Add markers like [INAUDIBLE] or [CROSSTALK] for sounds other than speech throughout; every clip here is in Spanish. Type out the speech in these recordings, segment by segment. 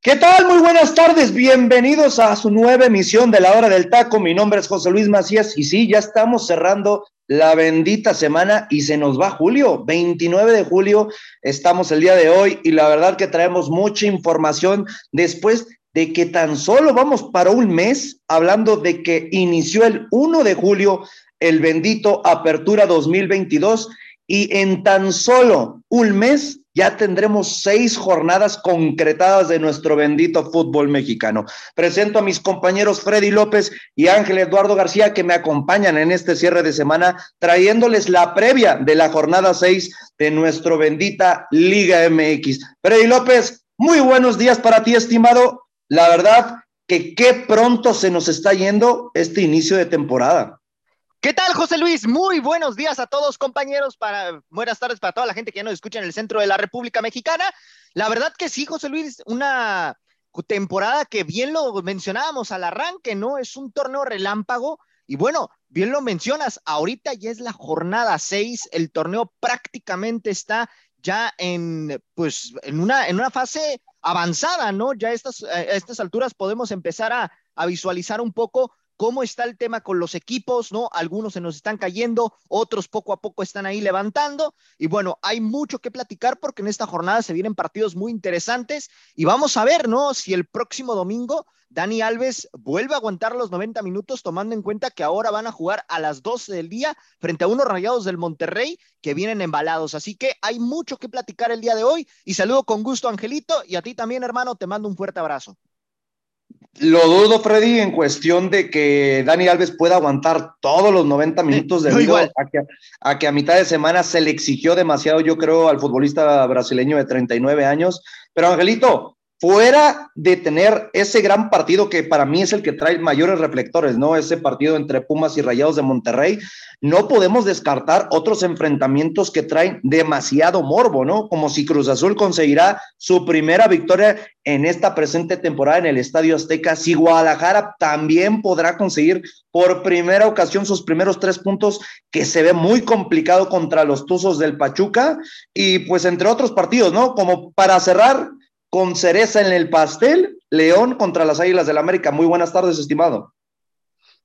¿Qué tal? Muy buenas tardes, bienvenidos a su nueva emisión de la hora del taco. Mi nombre es José Luis Macías y sí, ya estamos cerrando la bendita semana y se nos va julio, 29 de julio, estamos el día de hoy y la verdad que traemos mucha información después de que tan solo vamos para un mes hablando de que inició el 1 de julio el bendito Apertura 2022 y en tan solo un mes ya tendremos seis jornadas concretadas de nuestro bendito fútbol mexicano. Presento a mis compañeros Freddy López y Ángel Eduardo García que me acompañan en este cierre de semana trayéndoles la previa de la jornada seis de nuestro bendita Liga MX. Freddy López, muy buenos días para ti, estimado. La verdad que qué pronto se nos está yendo este inicio de temporada. ¿Qué tal, José Luis? Muy buenos días a todos, compañeros. Para, buenas tardes para toda la gente que ya nos escucha en el centro de la República Mexicana. La verdad que sí, José Luis, una temporada que bien lo mencionábamos al arranque, ¿no? Es un torneo relámpago. Y bueno, bien lo mencionas, ahorita ya es la jornada 6, el torneo prácticamente está ya en, pues, en una, en una fase avanzada, ¿no? Ya estas, estas alturas podemos empezar a, a visualizar un poco cómo está el tema con los equipos, ¿no? Algunos se nos están cayendo, otros poco a poco están ahí levantando. Y bueno, hay mucho que platicar porque en esta jornada se vienen partidos muy interesantes y vamos a ver, ¿no? Si el próximo domingo Dani Alves vuelve a aguantar los 90 minutos, tomando en cuenta que ahora van a jugar a las 12 del día frente a unos rayados del Monterrey que vienen embalados. Así que hay mucho que platicar el día de hoy y saludo con gusto, Angelito, y a ti también, hermano, te mando un fuerte abrazo. Lo dudo, Freddy, en cuestión de que Dani Alves pueda aguantar todos los 90 minutos de no, a que, a que a mitad de semana se le exigió demasiado, yo creo, al futbolista brasileño de 39 años. Pero Angelito, fuera de tener ese gran partido que para mí es el que trae mayores reflectores, ¿no? Ese partido entre Pumas y Rayados de Monterrey, no podemos descartar otros enfrentamientos que traen demasiado morbo, ¿no? Como si Cruz Azul conseguirá su primera victoria en esta presente temporada en el Estadio Azteca, si Guadalajara también podrá conseguir por primera ocasión sus primeros tres puntos, que se ve muy complicado contra los Tuzos del Pachuca, y pues entre otros partidos, ¿no? Como para cerrar, con cereza en el pastel, León contra las Águilas del América. Muy buenas tardes, estimado.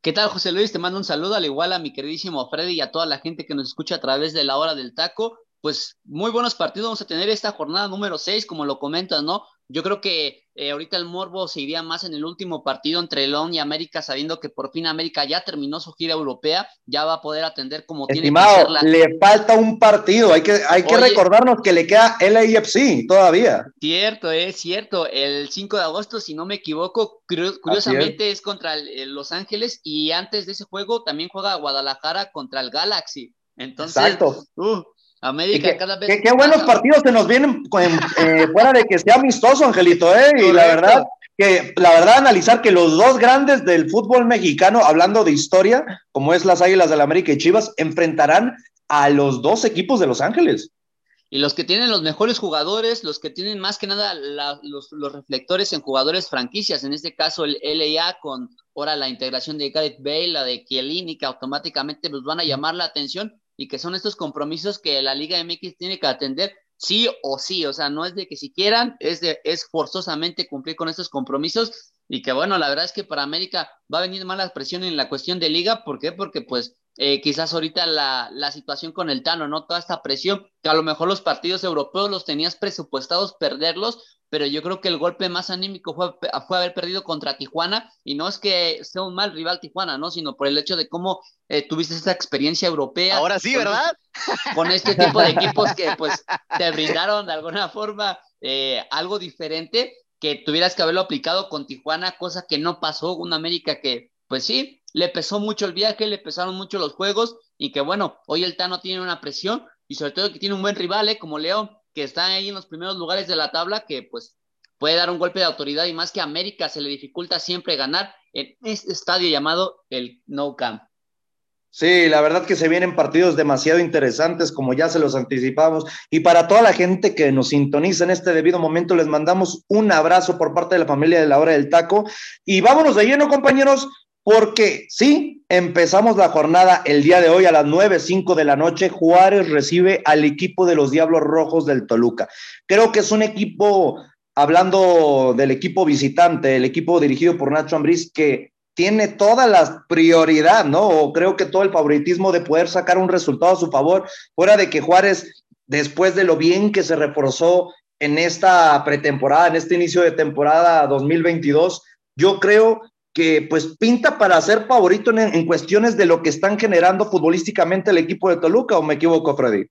¿Qué tal, José Luis? Te mando un saludo, al igual a mi queridísimo Freddy y a toda la gente que nos escucha a través de la hora del taco. Pues muy buenos partidos vamos a tener esta jornada número 6, como lo comentas, ¿no? Yo creo que eh, ahorita el morbo se iría más en el último partido entre León y América, sabiendo que por fin América ya terminó su gira europea, ya va a poder atender como Estimado, tiene que le falta un partido, hay que, hay que recordarnos que le queda el AFC todavía. Cierto, es cierto, el 5 de agosto, si no me equivoco, curiosamente es. es. contra el, Los Ángeles y antes de ese juego también juega Guadalajara contra el Galaxy. Entonces, Exacto. Uh, América qué, cada vez. Qué, qué buenos partidos se nos vienen eh, [LAUGHS] fuera de que sea amistoso, Angelito, ¿eh? Y la verdad, que la verdad, analizar que los dos grandes del fútbol mexicano, hablando de historia, como es las Águilas del la América y Chivas, enfrentarán a los dos equipos de Los Ángeles. Y los que tienen los mejores jugadores, los que tienen más que nada la, los, los, reflectores en jugadores franquicias, en este caso el LA con ahora la integración de Gareth Bale, la de Chiellini, que automáticamente nos van a llamar la atención y que son estos compromisos que la Liga MX tiene que atender sí o sí, o sea, no es de que si quieran, es, de, es forzosamente cumplir con estos compromisos y que bueno, la verdad es que para América va a venir mala presión en la cuestión de liga, ¿por qué? Porque pues eh, quizás ahorita la, la, situación con el Tano, ¿no? Toda esta presión, que a lo mejor los partidos europeos los tenías presupuestados perderlos, pero yo creo que el golpe más anímico fue, fue haber perdido contra Tijuana, y no es que sea un mal rival Tijuana, ¿no? Sino por el hecho de cómo eh, tuviste esta experiencia europea. Ahora sí, ¿verdad? Con este tipo de equipos que [LAUGHS] pues te brindaron de alguna forma eh, algo diferente, que tuvieras que haberlo aplicado con Tijuana, cosa que no pasó, una América que pues sí, le pesó mucho el viaje, le pesaron mucho los juegos y que bueno, hoy el Tano tiene una presión y sobre todo que tiene un buen rival, ¿eh? como León, que está ahí en los primeros lugares de la tabla, que pues puede dar un golpe de autoridad y más que a América se le dificulta siempre ganar en este estadio llamado el No Camp. Sí, la verdad que se vienen partidos demasiado interesantes, como ya se los anticipamos. Y para toda la gente que nos sintoniza en este debido momento, les mandamos un abrazo por parte de la familia de la hora del taco. Y vámonos de lleno, compañeros, porque sí, empezamos la jornada el día de hoy a las 9.05 de la noche. Juárez recibe al equipo de los Diablos Rojos del Toluca. Creo que es un equipo, hablando del equipo visitante, el equipo dirigido por Nacho Ambriz, que tiene toda la prioridad, ¿no? Creo que todo el favoritismo de poder sacar un resultado a su favor, fuera de que Juárez, después de lo bien que se reforzó en esta pretemporada, en este inicio de temporada 2022, yo creo que pues pinta para ser favorito en, cuestiones de lo que están generando futbolísticamente el equipo de Toluca, ¿o me equivoco, Freddy?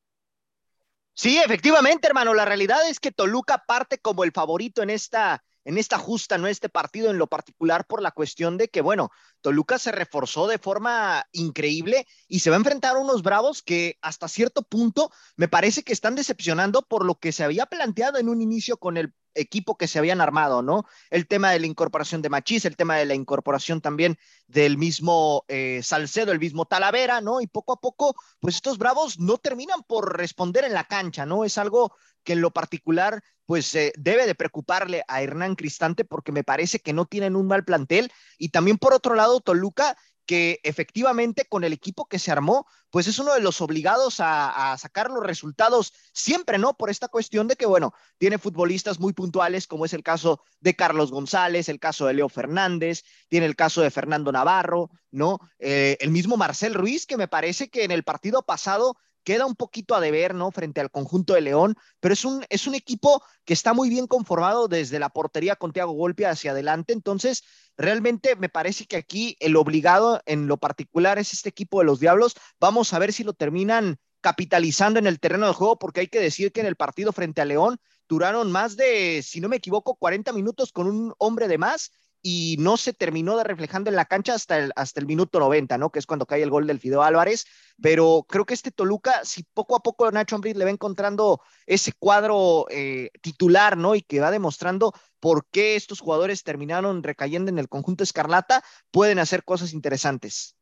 Sí, efectivamente, hermano. La realidad es que Toluca parte como el favorito en esta en esta justa, no este partido en lo particular por la cuestión de que, bueno, Toluca se reforzó de forma increíble y se va a enfrentar a unos bravos que hasta cierto punto me parece que están decepcionando por lo que se había planteado en un inicio con el equipo que se habían armado, ¿no? El tema de la incorporación de Machís, el tema de la incorporación también del mismo eh, Salcedo, el mismo Talavera, ¿no? Y poco a poco, pues estos bravos no terminan por responder en la cancha, ¿no? Es algo que en lo particular pues eh, debe de preocuparle a Hernán Cristante porque me parece que no tienen un mal plantel y también por otro lado Toluca que efectivamente con el equipo que se armó, pues es uno de los obligados a, sacar los resultados siempre, ¿no? Por esta cuestión de que, bueno, tiene futbolistas muy puntuales, como es el caso de Carlos González, el caso de Leo Fernández, tiene el caso de Fernando Navarro, ¿no? Eh, el mismo Marcel Ruiz, que me parece que en el partido pasado queda un poquito a deber, ¿no? Frente al conjunto de León, pero es un, es un equipo que está muy bien conformado desde la portería con Thiago Golpe hacia adelante. Entonces, realmente me parece que aquí el obligado en lo particular es este equipo de los Diablos. Vamos a ver si lo terminan capitalizando en el terreno de juego, porque hay que decir que en el partido frente a León duraron más de, si no me equivoco, 40 minutos con un hombre de más y no se terminó de reflejando en la cancha hasta el, hasta el minuto 90, ¿no? Que es cuando cae el gol del Fideo Álvarez. Pero creo que este Toluca, si poco a poco Nacho Ambriz le va encontrando ese cuadro eh, titular, ¿no? Y que va demostrando por qué estos jugadores terminaron recayendo en el conjunto Escarlata, pueden hacer cosas interesantes.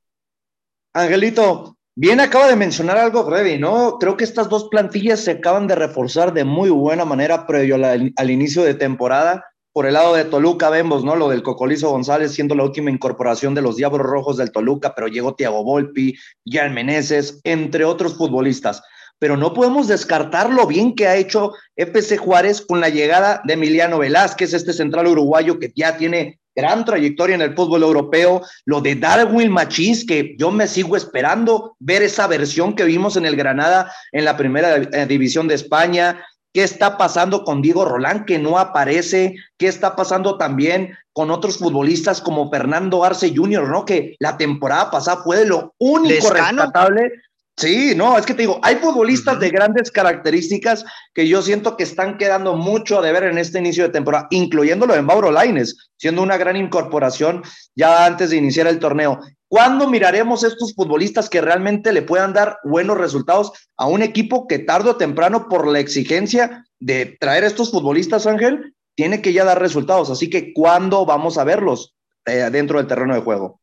Angelito, bien acaba de mencionar algo, Freddy, ¿no? Creo que estas dos plantillas se acaban de reforzar de muy buena manera previo al, al inicio de temporada por el lado de Toluca vemos, ¿no? Lo del Cocolizo González siendo la última incorporación de los Diablos Rojos del Toluca, pero llegó Tiago Volpi, Jan Meneses, entre otros futbolistas. Pero no podemos descartar lo bien que ha hecho FC Juárez con la llegada de Emiliano Velázquez, este central uruguayo que ya tiene gran trayectoria en el fútbol europeo, lo de Darwin Machís, que yo me sigo esperando ver esa versión que vimos en el Granada en la primera eh, división de España, ¿Qué está pasando con Diego Rolán, que no aparece? ¿Qué está pasando también con otros futbolistas como Fernando Arce Jr., ¿no? Que la temporada pasada fue de lo único rescatable. Sí, no, es que te digo, hay futbolistas uh -huh. de grandes características que yo siento que están quedando mucho a deber en este inicio de temporada, incluyéndolo de Mauro Laines, siendo una gran incorporación ya antes de iniciar el torneo. ¿Cuándo miraremos estos futbolistas que realmente le puedan dar buenos resultados a un equipo que tarde o temprano, por la exigencia de traer estos futbolistas, Ángel, tiene que ya dar resultados? Así que, ¿cuándo vamos a verlos eh, dentro del terreno de juego?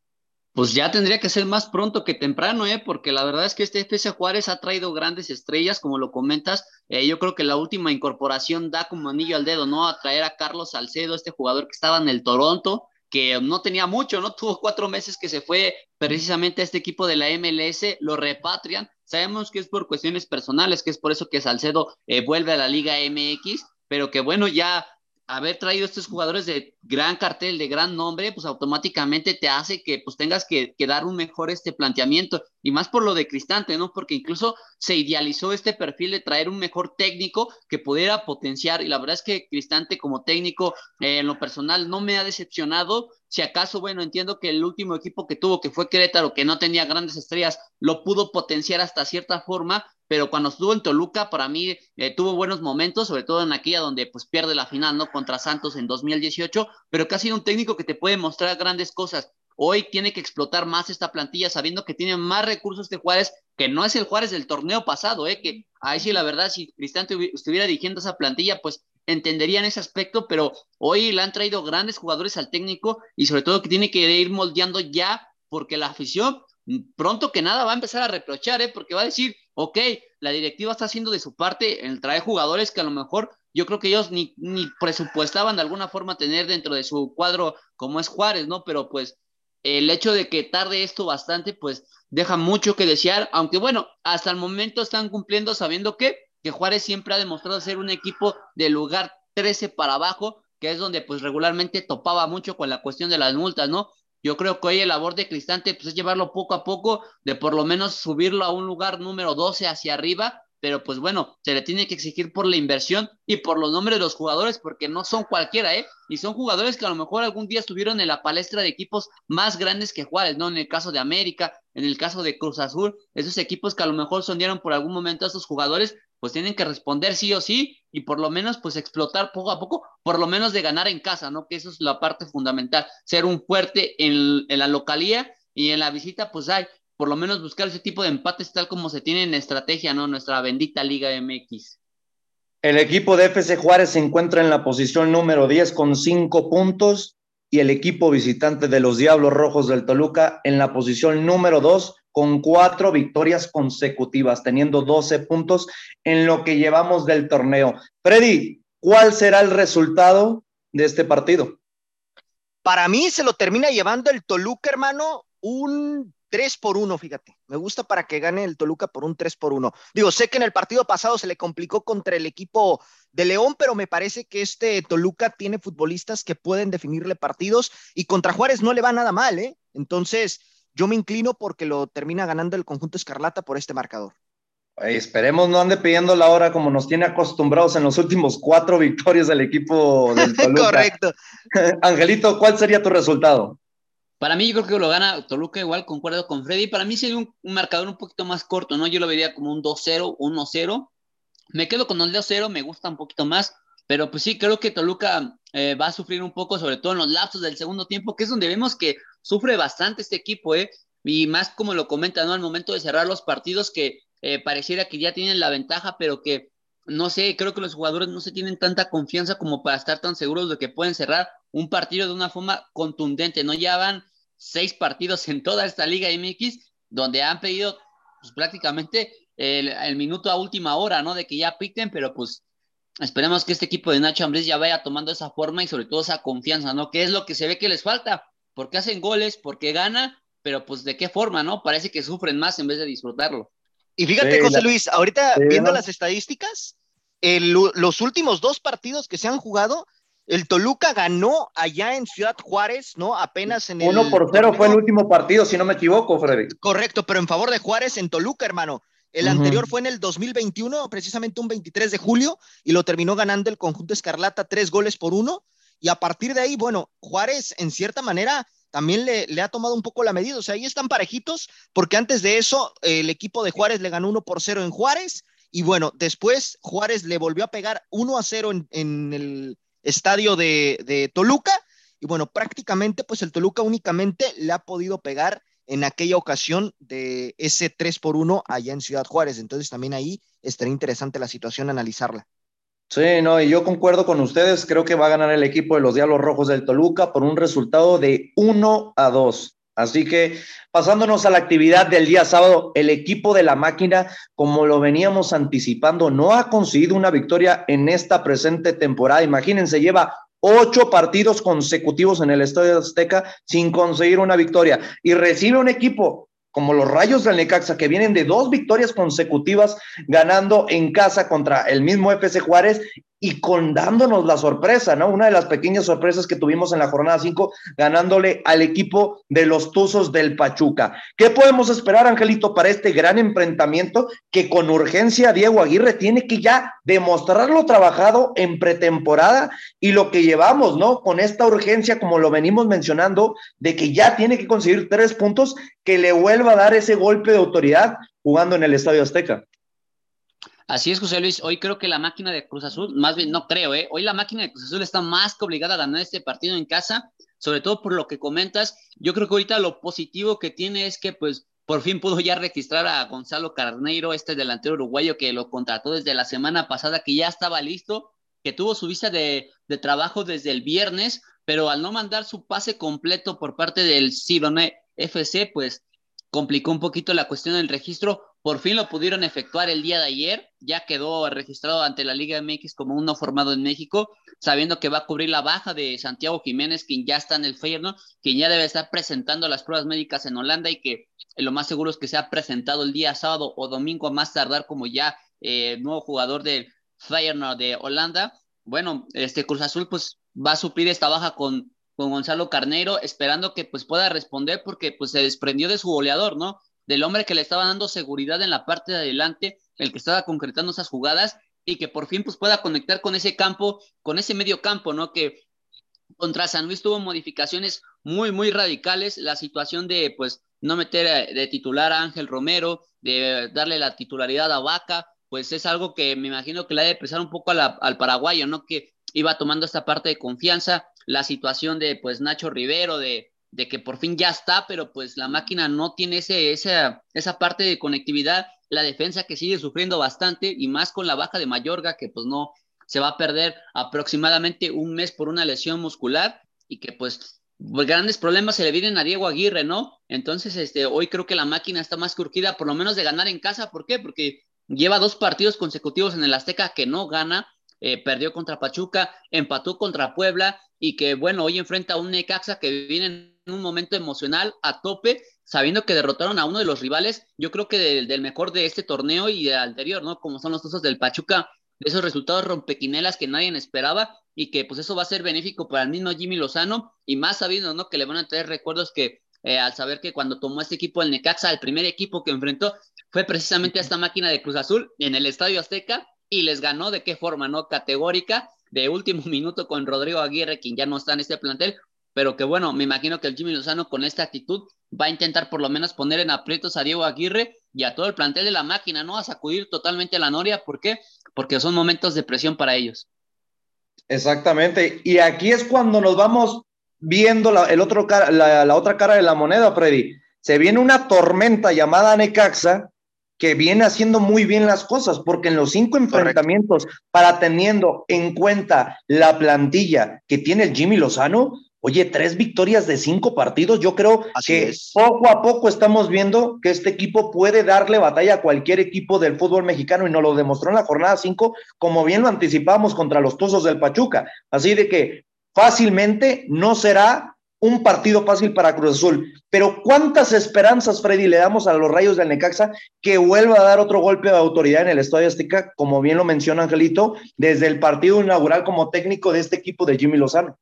Pues ya tendría que ser más pronto que temprano, ¿eh? porque la verdad es que este FC Juárez ha traído grandes estrellas, como lo comentas. Eh, yo creo que la última incorporación da como anillo al dedo, ¿no? A traer a Carlos Salcedo, este jugador que estaba en el Toronto, que no tenía mucho, ¿no? [LAUGHS] Tuvo cuatro meses que se fue precisamente a este equipo de la MLS, lo repatrian. Sabemos que es por cuestiones personales, que es por eso que Salcedo eh, vuelve a la Liga MX, pero que bueno, ya haber traído estos jugadores de gran cartel, de gran nombre, pues automáticamente te hace que pues tengas que, dar un mejor este planteamiento, y más por lo de Cristante, ¿no? Porque incluso se idealizó este perfil de traer un mejor técnico que pudiera potenciar, y la verdad es que Cristante como técnico, eh, en lo personal, no me ha decepcionado, si acaso, bueno, entiendo que el último equipo que tuvo, que fue Querétaro, que no tenía grandes estrellas, lo pudo potenciar hasta cierta forma, pero cuando estuvo en Toluca, para mí eh, tuvo buenos momentos, sobre todo en aquella donde pues pierde la final, ¿no? Contra Santos en 2018, pero que ha sido un técnico que te puede mostrar grandes cosas. Hoy tiene que explotar más esta plantilla sabiendo que tiene más recursos de Juárez, que no es el Juárez del torneo pasado, ¿eh? que ahí sí la verdad, si Cristante estuviera dirigiendo esa plantilla, pues entenderían ese aspecto, pero hoy le han traído grandes jugadores al técnico y sobre todo que tiene que ir moldeando ya porque la afición pronto que nada va a empezar a reprochar, ¿eh? porque va a decir, ok, la directiva está haciendo de su parte en traer jugadores que a lo mejor yo creo que ellos ni presupuestaban de alguna forma tener dentro de su cuadro como es Juárez, ¿no? Pero pues el hecho de que tarde esto bastante, pues deja mucho que desear, aunque bueno, hasta el momento están cumpliendo sabiendo que, que Juárez siempre ha demostrado ser un equipo de lugar 13 para abajo, que es donde pues regularmente topaba mucho con la cuestión de las multas, ¿no? Yo creo que hoy el labor de Cristante pues, es llevarlo poco a poco, de por lo menos subirlo a un lugar número 12 hacia arriba, pero pues bueno, se le tiene que exigir por la inversión y por los nombres de los jugadores, porque no son cualquiera, ¿eh? Y son jugadores que a lo mejor algún día estuvieron en la palestra de equipos más grandes que Juárez, ¿no? En el caso de América, en el caso de Cruz Azul, esos equipos que a lo mejor sondearon por algún momento a esos jugadores, pues tienen que responder sí o sí y por lo menos pues explotar poco a poco, por lo menos de ganar en casa, ¿no? Que eso es la parte fundamental, ser un fuerte en, la localía y en la visita pues hay, por lo menos buscar ese tipo de empates tal como se tiene en estrategia, ¿no? Nuestra bendita Liga MX. El equipo de FC Juárez se encuentra en la posición número 10 con 5 puntos y el equipo visitante de los Diablos Rojos del Toluca en la posición número 2 con cuatro victorias consecutivas, teniendo 12 puntos en lo que llevamos del torneo. Freddy, ¿cuál será el resultado de este partido? Para mí se lo termina llevando el Toluca, hermano, un 3 por 1, fíjate. Me gusta para que gane el Toluca por un 3 por 1. Digo, sé que en el partido pasado se le complicó contra el equipo de León, pero me parece que este Toluca tiene futbolistas que pueden definirle partidos y contra Juárez no le va nada mal, ¿eh? Entonces, yo me inclino porque lo termina ganando el conjunto Escarlata por este marcador. esperemos no ande pidiendo la hora como nos tiene acostumbrados en los últimos cuatro [LAUGHS] victorias del equipo del [LAUGHS] Toluca. Correcto. [LAUGHS] Angelito, ¿cuál sería tu resultado? Para mí, yo creo que lo gana Toluca, igual concuerdo con Freddy. Para mí sería un, marcador un poquito más corto, ¿no? Yo lo vería como un 2-0, 1-0. Me quedo con el 2-0, me gusta un poquito más. Pero pues sí, creo que Toluca eh, va a sufrir un poco, sobre todo en los lapsos del segundo tiempo, que es donde vemos que sufre bastante este equipo, ¿eh? Y más como lo comenta, ¿no? Al momento de cerrar los partidos que eh, pareciera que ya tienen la ventaja, pero que, no sé, creo que los jugadores no se tienen tanta confianza como para estar tan seguros de que pueden cerrar un partido de una forma contundente, ¿no? Ya van seis partidos en toda esta Liga MX donde han pedido pues, prácticamente el, el, minuto a última hora, ¿no? De que ya piten, pero pues esperemos que este equipo de Nacho Ambriz ya vaya tomando esa forma y sobre todo esa confianza, ¿no? Que es lo que se ve que les falta porque hacen goles, porque gana, pero pues de qué forma, ¿no? Parece que sufren más en vez de disfrutarlo. Y fíjate, José Luis, ahorita viendo las estadísticas, los últimos dos partidos que se han jugado, el Toluca ganó allá en Ciudad Juárez, ¿no? Apenas en el. Uno por cero fue el último partido, si no me equivoco, Freddy. Correcto, pero en favor de Juárez en Toluca, hermano. El anterior fue en el 2021, precisamente un 23 de julio, y lo terminó ganando el conjunto Escarlata tres goles por uno. Y a partir de ahí, bueno, Juárez en cierta manera también le, ha tomado un poco la medida. O sea, ahí están parejitos, porque antes de eso el equipo de Juárez le ganó 1 por 0 en Juárez. Y bueno, después Juárez le volvió a pegar 1 a 0 en, el estadio de, de, Toluca. Y bueno, prácticamente pues el Toluca únicamente le ha podido pegar en aquella ocasión de ese 3 por 1 allá en Ciudad Juárez. Entonces también ahí estaría interesante la situación analizarla. Sí, no, y yo concuerdo con ustedes. Creo que va a ganar el equipo de los Diablos Rojos del Toluca por un resultado de 1 a 2. Así que pasándonos a la actividad del día sábado, el equipo de la máquina, como lo veníamos anticipando, no ha conseguido una victoria en esta presente temporada. Imagínense, lleva ocho partidos consecutivos en el Estadio Azteca sin conseguir una victoria y recibe un equipo como los Rayos del Necaxa, que vienen de dos victorias consecutivas ganando en casa contra el mismo FC Juárez y con dándonos la sorpresa, ¿no? Una de las pequeñas sorpresas que tuvimos en la jornada 5, ganándole al equipo de los Tuzos del Pachuca. ¿Qué podemos esperar, Angelito, para este gran enfrentamiento que con urgencia Diego Aguirre tiene que ya demostrar lo trabajado en pretemporada y lo que llevamos, ¿no? Con esta urgencia, como lo venimos mencionando, de que ya tiene que conseguir tres puntos, que le vuelva a dar ese golpe de autoridad jugando en el Estadio Azteca. Así es, José Luis. Hoy creo que la máquina de Cruz Azul, más bien no creo, ¿eh? Hoy la máquina de Cruz Azul está más que obligada a ganar este partido en casa, sobre todo por lo que comentas. Yo creo que ahorita lo positivo que tiene es que pues por fin pudo ya registrar a Gonzalo Carneiro, este delantero uruguayo que lo contrató desde la semana pasada, que ya estaba listo, que tuvo su visa de, trabajo desde el viernes, pero al no mandar su pase completo por parte del Cirone FC, pues complicó un poquito la cuestión del registro. Por fin lo pudieron efectuar el día de ayer, ya quedó registrado ante la Liga MX como uno formado en México, sabiendo que va a cubrir la baja de Santiago Jiménez, quien ya está en el Feyenoord, quien ya debe estar presentando las pruebas médicas en Holanda y que lo más seguro es que sea presentado el día sábado o domingo a más tardar como ya eh, nuevo jugador del Feyenoord de Holanda. Bueno, este Cruz Azul pues va a suplir esta baja con, con Gonzalo Carneiro, esperando que pues pueda responder porque pues se desprendió de su goleador, ¿no? Del hombre que le estaba dando seguridad en la parte de adelante, el que estaba concretando esas jugadas y que por fin pues pueda conectar con ese campo, con ese medio campo, ¿no? Que contra San Luis tuvo modificaciones muy, muy radicales, la situación de pues no meter eh, de titular a Ángel Romero, de darle la titularidad a Vaca, pues es algo que me imagino que le ha de pesar un poco al paraguayo, ¿no? Que iba tomando esta parte de confianza, la situación de pues Nacho Rivero, de, de que por fin ya está, pero pues la máquina no tiene ese, esa, esa parte de conectividad, la defensa que sigue sufriendo bastante y más con la baja de Mayorga que pues no se va a perder aproximadamente un mes por una lesión muscular y que pues, pues grandes problemas se le vienen a Diego Aguirre, ¿no? Entonces, este, hoy creo que la máquina está más curquida, por lo menos de ganar en casa. ¿Por qué? Porque lleva dos partidos consecutivos en el Azteca que no gana eh, perdió contra Pachuca, empató contra Puebla y que bueno, hoy enfrenta a un Necaxa que viene en un momento emocional a tope, sabiendo que derrotaron a uno de los rivales, yo creo que del, mejor de este torneo y del anterior, ¿no? Como son los osos del Pachuca, de esos resultados rompequinelas que nadie esperaba y que pues eso va a ser benéfico para el mismo Jimmy Lozano y más sabiendo, ¿no? Que le van a traer recuerdos que eh, al saber que cuando tomó este equipo el Necaxa, el primer equipo que enfrentó fue precisamente a esta máquina de Cruz Azul en el Estadio Azteca y les ganó de qué forma, ¿no? Categórica, de último [LAUGHS] minuto con Rodrigo Aguirre, quien ya no está en este plantel, pero que bueno, me imagino que el Jimmy Lozano con esta actitud va a intentar por lo menos poner en aprietos a Diego Aguirre y a todo el plantel de la máquina, ¿no? A sacudir totalmente la noria, ¿por qué? Porque son momentos de presión para ellos. Exactamente, y aquí es cuando nos vamos viendo la, el otro la, la otra cara de la moneda, Freddy. Se viene una tormenta llamada Necaxa, que viene haciendo muy bien las cosas, porque en los cinco enfrentamientos, para teniendo en cuenta la plantilla que tiene el Jimmy Lozano, oye, tres victorias de cinco partidos, yo creo que poco a poco estamos viendo que este equipo puede darle batalla a cualquier equipo del fútbol mexicano y nos lo demostró en la jornada cinco, como bien lo anticipamos contra los Tuzos del Pachuca. Así de que fácilmente no será un partido fácil para Cruz Azul. Pero ¿cuántas esperanzas, Freddy, le damos a los Rayos del Necaxa que vuelva a dar otro golpe de autoridad en el Estadio Azteca, como bien lo menciona Angelito, desde el partido inaugural como técnico de este equipo de Jimmy Lozano?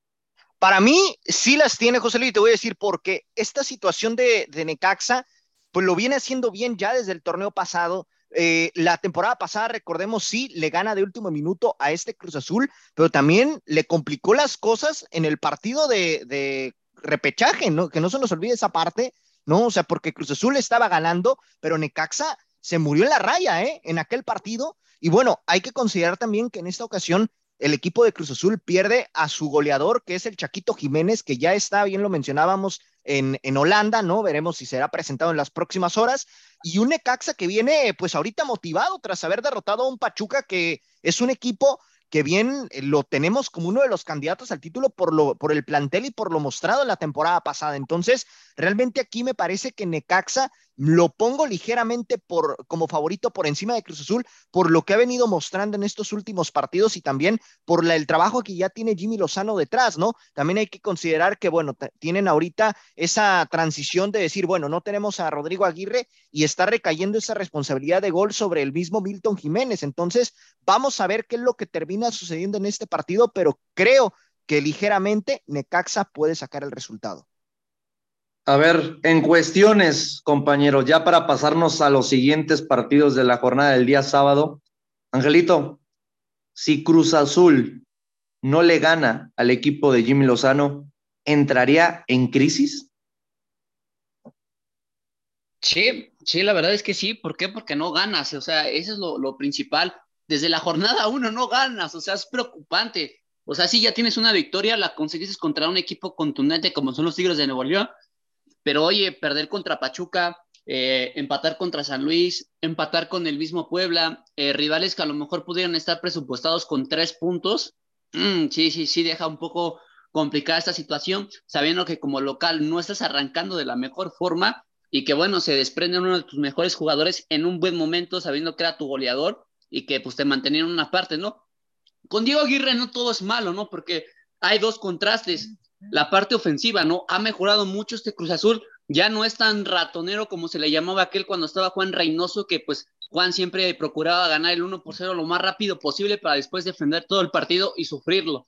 Para mí, sí las tiene José Luis, te voy a decir, porque esta situación de, de Necaxa, pues lo viene haciendo bien ya desde el torneo pasado. Eh, la temporada pasada, recordemos, sí, le gana de último minuto a este Cruz Azul, pero también le complicó las cosas en el partido de, de repechaje, ¿no? Que no se nos olvide esa parte, ¿no? O sea, porque Cruz Azul estaba ganando, pero Necaxa se murió en la raya, ¿eh? En aquel partido. Y bueno, hay que considerar también que en esta ocasión el equipo de Cruz Azul pierde a su goleador, que es el Chaquito Jiménez, que ya está, bien lo mencionábamos, en, en, Holanda, ¿no? Veremos si será presentado en las próximas horas. Y un Necaxa que viene, pues ahorita motivado tras haber derrotado a un Pachuca, que es un equipo que bien eh, lo tenemos como uno de los candidatos al título por, lo, por el plantel y por lo mostrado en la temporada pasada. Entonces, realmente aquí me parece que Necaxa lo pongo ligeramente por, como favorito por encima de Cruz Azul, por lo que ha venido mostrando en estos últimos partidos y también por el trabajo que ya tiene Jimmy Lozano detrás, ¿no? También hay que considerar que, bueno, tienen ahorita esa transición de decir, bueno, no tenemos a Rodrigo Aguirre y está recayendo esa responsabilidad de gol sobre el mismo Milton Jiménez. Entonces, vamos a ver qué es lo que termina sucediendo en este partido, pero creo que ligeramente Necaxa puede sacar el resultado. A ver, en cuestiones, compañeros, ya para pasarnos a los siguientes partidos de la jornada del día sábado. Angelito, si Cruz Azul no le gana al equipo de Jimmy Lozano, ¿entraría en crisis? Sí, sí, la verdad es que sí. ¿Por qué? Porque no ganas. O sea, eso es lo, lo principal. Desde la jornada uno no ganas. O sea, es preocupante. O sea, sí, ya tienes una victoria, la conseguiste contra un equipo contundente como son los Tigres de Nuevo León, pero oye, perder contra Pachuca, eh, empatar contra San Luis, empatar con el mismo Puebla, eh, rivales que a lo mejor pudieran estar presupuestados con tres puntos, mm, sí, sí, sí, deja un poco complicada esta situación, sabiendo que como local no estás arrancando de la mejor forma y que bueno, se desprende uno de tus mejores jugadores en un buen momento, sabiendo que era tu goleador y que pues te mantenían una parte, ¿no? Con Diego Aguirre no todo es malo, ¿no? Porque hay dos contrastes. La parte ofensiva, ¿no? Ha mejorado mucho este Cruz Azul. Ya no es tan ratonero como se le llamaba aquel cuando estaba Juan Reynoso, que pues Juan siempre procuraba ganar el 1 por 0 lo más rápido posible para después defender todo el partido y sufrirlo.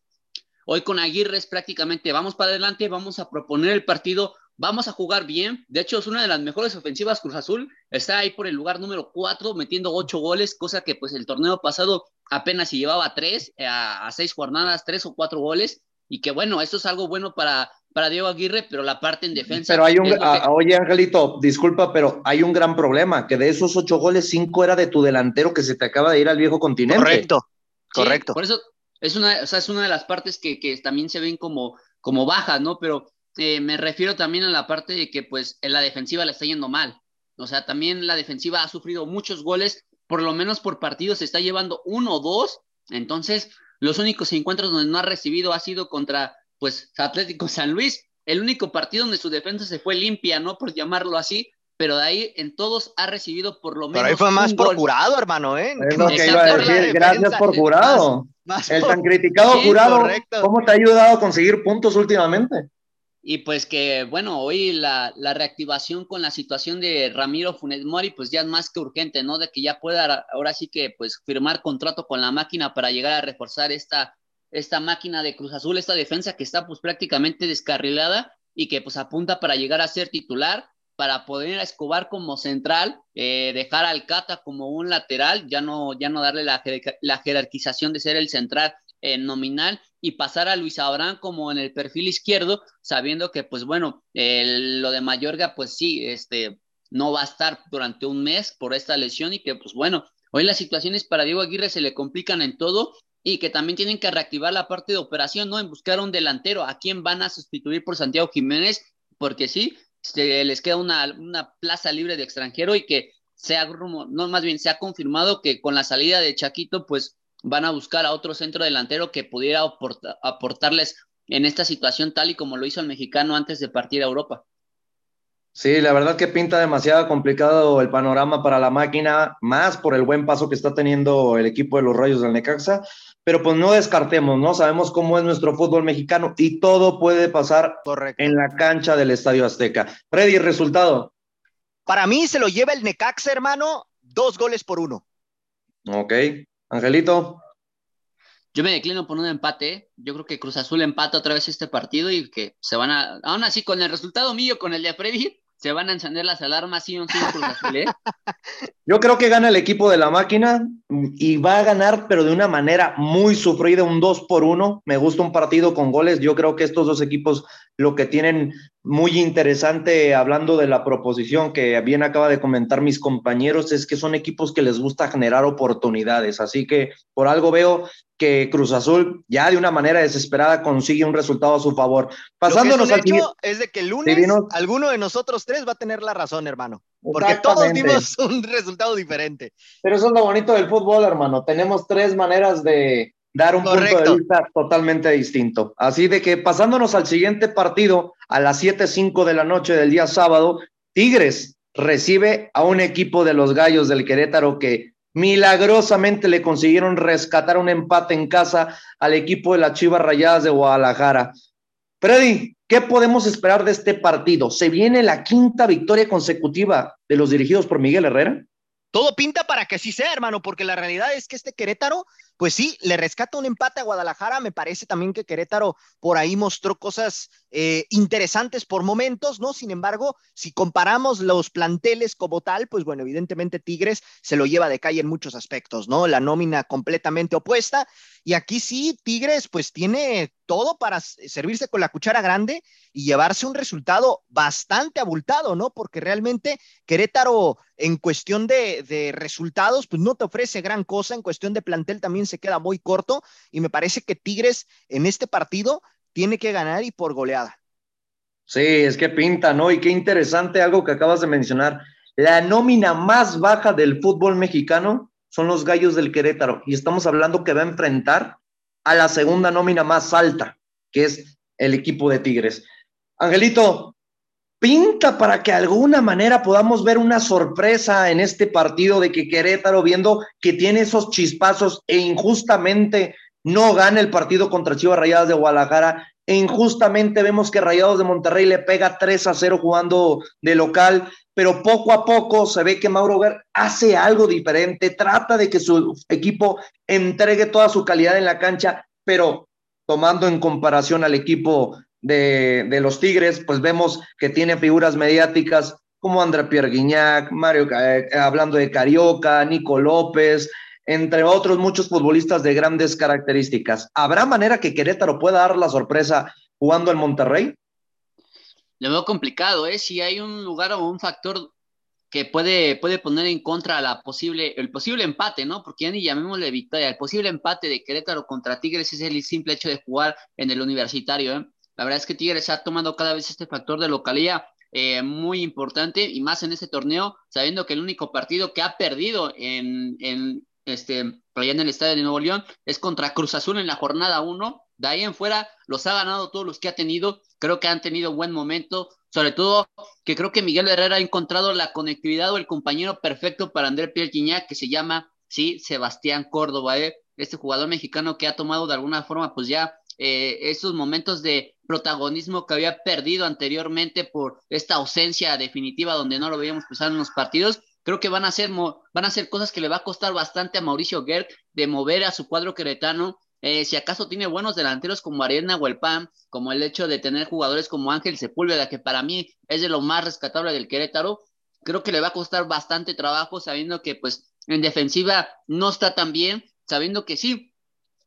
Hoy con Aguirre es prácticamente vamos para adelante, vamos a proponer el partido, vamos a jugar bien. De hecho, es una de las mejores ofensivas Cruz Azul. Está ahí por el lugar número 4, metiendo 8 goles, cosa que pues el torneo pasado apenas si llevaba tres eh, a, seis jornadas, tres o cuatro goles, y que bueno, esto es algo bueno para, para Diego Aguirre, pero la parte en defensa. Pero hay un, oye Angelito, disculpa, pero hay un gran problema, que de esos ocho goles, cinco era de tu delantero que se te acaba de ir al viejo continente. Correcto, correcto. por eso es una, o sea, es una de las partes que, que también se ven como, como bajas, ¿no? Pero eh, me refiero también a la parte de que pues en la defensiva le está yendo mal. O sea, también la defensiva ha sufrido muchos goles por lo menos por partido se está llevando uno o dos. Entonces, los únicos encuentros donde no ha recibido ha sido contra, pues, Atlético [LAUGHS] San Luis. El único partido donde su defensa se fue limpia, ¿no? Por llamarlo así, pero de ahí en todos ha recibido por lo menos. Pero ahí fue más por jurado, hermano, ¿eh? Es lo que iba a decir, gracias por jurado. el tan criticado jurado, ¿cómo te ha ayudado a conseguir puntos últimamente? Y pues que, bueno, hoy la, reactivación con la situación de Ramiro Funes Mori, pues ya es más que urgente, ¿no? De que ya pueda ahora sí que, pues, firmar contrato con la máquina para llegar a reforzar esta, esta máquina de Cruz Azul, esta defensa que está, pues, prácticamente descarrilada y que, pues, apunta para llegar a ser titular, para poder a Escobar como central, eh, dejar al Cata como un lateral, ya no, ya no darle la, la jerarquización de ser el central eh, nominal y pasar a Luis Abraham como en el perfil izquierdo, sabiendo que, pues bueno, lo de Mayorga, pues sí, este, no va a estar durante un mes por esta lesión y que, pues bueno, hoy las situaciones para Diego Aguirre se le complican en todo y que también tienen que reactivar la parte de operación, ¿no? En buscar un delantero, a quién van a sustituir por Santiago Jiménez, porque sí, se les queda una, una plaza libre de extranjero y que se ha, no, más bien se ha confirmado que con la salida de Chaquito, pues van a buscar a otro centro delantero que pudiera aportarles en esta situación tal y como lo hizo el mexicano antes de partir a Europa. Sí, la verdad que pinta demasiado complicado el panorama para la máquina, más por el buen paso que está teniendo el equipo de los Rayos del Necaxa, pero pues no descartemos, ¿no? Sabemos cómo es nuestro fútbol mexicano y todo puede pasar en la cancha del Estadio Azteca. Freddy, resultado. Para mí se lo lleva el Necaxa, hermano, dos goles por uno. Ok. Angelito. Yo me declino por un empate. Yo creo que Cruz Azul empata otra vez este partido y que se van a. Aún así, con el resultado mío, con el de Freddy, se van a encender las alarmas sí o sí Cruz Azul, ¿eh? [LAUGHS] Yo creo que gana el equipo de la máquina y va a ganar, pero de una manera muy sufrida, un 2 por 1. Me gusta un partido con goles. Yo creo que estos dos equipos lo que tienen muy interesante, hablando de la proposición que bien acaba de comentar mis compañeros, es que son equipos que les gusta generar oportunidades. Así que por algo veo que Cruz Azul ya de una manera desesperada consigue un resultado a su favor. Pasándonos al hecho es de que el lunes alguno de nosotros tres va a tener la razón, hermano. Porque todos dimos [LAUGHS] un resultado diferente. Pero eso es lo bonito del fútbol, hermano. Tenemos tres maneras de, dar un punto de vista totalmente distinto. Así de que pasándonos al siguiente partido, a las 7.05 de la noche del día sábado, Tigres recibe a un equipo de los Gallos del Querétaro que milagrosamente le consiguieron rescatar un empate en casa al equipo de las Chivas Rayadas de Guadalajara. Freddy, ¿qué podemos esperar de este partido? ¿Se viene la quinta victoria consecutiva de los dirigidos por Miguel Herrera? Todo pinta para que sí sea, hermano, porque la realidad es que este Querétaro pues sí, le rescata un empate a Guadalajara. Me parece también que Querétaro por ahí mostró cosas eh, interesantes por momentos, ¿no? Sin embargo, si comparamos los planteles como tal, pues bueno, evidentemente Tigres se lo lleva de calle en muchos aspectos, ¿no? La nómina completamente opuesta. Y aquí sí, Tigres pues tiene todo para servirse con la cuchara grande y llevarse un resultado bastante abultado, ¿no? Porque realmente Querétaro en cuestión de, de resultados, pues no te ofrece gran cosa, en cuestión de plantel también se queda muy corto y me parece que Tigres en este partido tiene que ganar y por goleada. Sí, es que pinta, ¿no? Y qué interesante algo que acabas de mencionar. La nómina más baja del fútbol mexicano son los gallos del Querétaro. Y estamos hablando que va a enfrentar a la segunda nómina más alta, que es el equipo de Tigres. Angelito, pinta para que de alguna manera podamos ver una sorpresa en este partido de que Querétaro, viendo que tiene esos chispazos e injustamente no gana el partido contra Chivas Rayadas de Guadalajara, e injustamente vemos que Rayados de Monterrey le pega 3 a 0 jugando de local, pero poco a poco se ve que Mauro Ver hace algo diferente, trata de que su equipo entregue toda su calidad en la cancha, pero tomando en comparación al equipo de, los Tigres, pues vemos que tiene figuras mediáticas como André Pierre Guignac, Mario, eh, hablando de Carioca, Nico López, entre otros muchos futbolistas de grandes características. ¿Habrá manera que Querétaro pueda dar la sorpresa jugando en Monterrey? Lo veo complicado, ¿eh? Si hay un lugar o un factor que puede, puede poner en contra la posible, el posible empate, ¿no? Porque ya ni llamémosle victoria, el posible empate de Querétaro contra Tigres es el simple hecho de jugar en el universitario, ¿eh? La verdad es que Tigres ha tomado cada vez este factor de localía eh, muy importante y más en este torneo, sabiendo que el único partido que ha perdido en, en este, allá en el estadio de Nuevo León es contra Cruz Azul en la jornada 1. De ahí en fuera los ha ganado todos los que ha tenido. Creo que han tenido buen momento. Sobre todo que creo que Miguel Herrera ha encontrado la conectividad o el compañero perfecto para André Pierre que se llama, sí, Sebastián Córdoba, ¿eh? este jugador mexicano que ha tomado de alguna forma pues ya eh, esos momentos de protagonismo que había perdido anteriormente por esta ausencia definitiva donde no lo veíamos pasar en los partidos. Creo que van a ser van a cosas que le va a costar bastante a Mauricio Gerg de mover a su cuadro queretano. Eh, si acaso tiene buenos delanteros como Ariel Nahuelpan, como el hecho de tener jugadores como Ángel Sepúlveda, que para mí es de lo más rescatable del Querétaro, creo que le va a costar bastante trabajo, sabiendo que pues en defensiva no está tan bien, sabiendo que sí,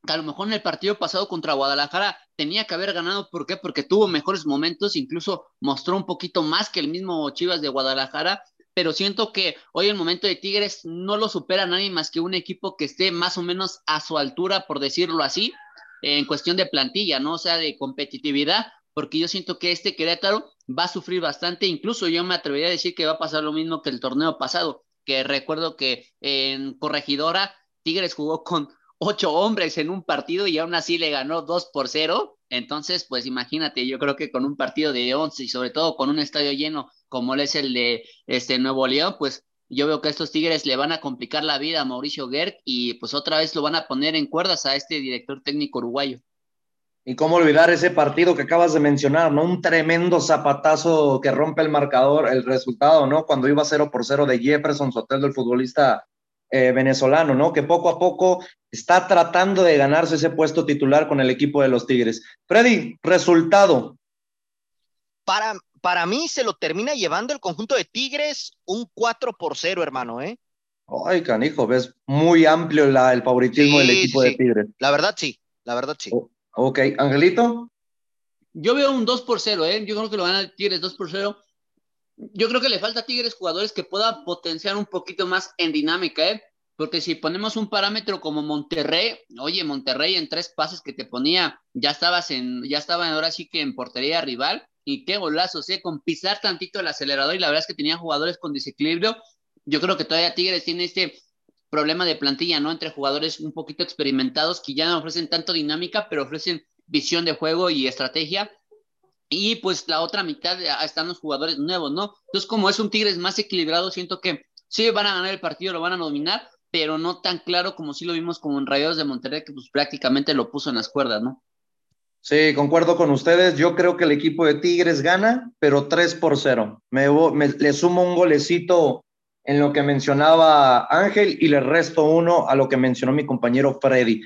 que a lo mejor en el partido pasado contra Guadalajara tenía que haber ganado. ¿Por qué? Porque tuvo mejores momentos, incluso mostró un poquito más que el mismo Chivas de Guadalajara. Pero siento que hoy el momento de Tigres no lo supera nadie más que un equipo que esté más o menos a su altura, por decirlo así, en cuestión de plantilla, ¿no? O sea, de competitividad, porque yo siento que este Querétaro va a sufrir bastante. Incluso yo me atrevería a decir que va a pasar lo mismo que el torneo pasado, que recuerdo que en Corregidora Tigres jugó con ocho hombres en un partido y aún así le ganó dos por cero. Entonces, pues imagínate, yo creo que con un partido de once y sobre todo con un estadio lleno como es el de este Nuevo León, pues yo veo que estos Tigres le van a complicar la vida a Mauricio Gerg y pues otra vez lo van a poner en cuerdas a este director técnico uruguayo. Y cómo olvidar ese partido que acabas de mencionar, ¿no? Un tremendo zapatazo que rompe el marcador, el resultado, ¿no? Cuando iba 0 por 0 de Jefferson Sotelo, el futbolista eh, venezolano, ¿no? Que poco a poco está tratando de ganarse ese puesto titular con el equipo de los Tigres. Freddy, resultado. Para, para mí se lo termina llevando el conjunto de Tigres un 4 por 0, hermano, ¿eh? Ay, canijo, ves muy amplio la, el favoritismo del equipo de Tigres. La verdad sí, la verdad sí. Oh, ok, Angelito. Yo veo un 2 por 0, ¿eh? Yo creo que lo van a Tigres 2 por 0 yo creo que le falta a Tigres jugadores que puedan potenciar un poquito más en dinámica, ¿eh? Porque si ponemos un parámetro como Monterrey, oye, Monterrey en tres pases que te ponía, ya estabas en, ya estaban ahora sí que en portería rival, y qué golazos, ¿eh? Con pisar tantito el acelerador, y la verdad es que tenía jugadores con desequilibrio. Yo creo que todavía Tigres tiene este problema de plantilla, ¿no? Entre jugadores un poquito experimentados que ya no ofrecen tanto dinámica, pero ofrecen visión de juego y estrategia y pues la otra mitad ah, están los jugadores nuevos, ¿no? Entonces, como es un Tigres más equilibrado, siento que sí van a ganar el partido, lo van a dominar, pero no tan claro como sí lo vimos como en Rayados de Monterrey, que pues prácticamente lo puso en las cuerdas, ¿no? Sí, concuerdo con ustedes. Yo creo que el equipo de Tigres gana, pero 3 por 0. Me, le sumo un golecito en lo que mencionaba Ángel y le resto uno a lo que mencionó mi compañero Freddy.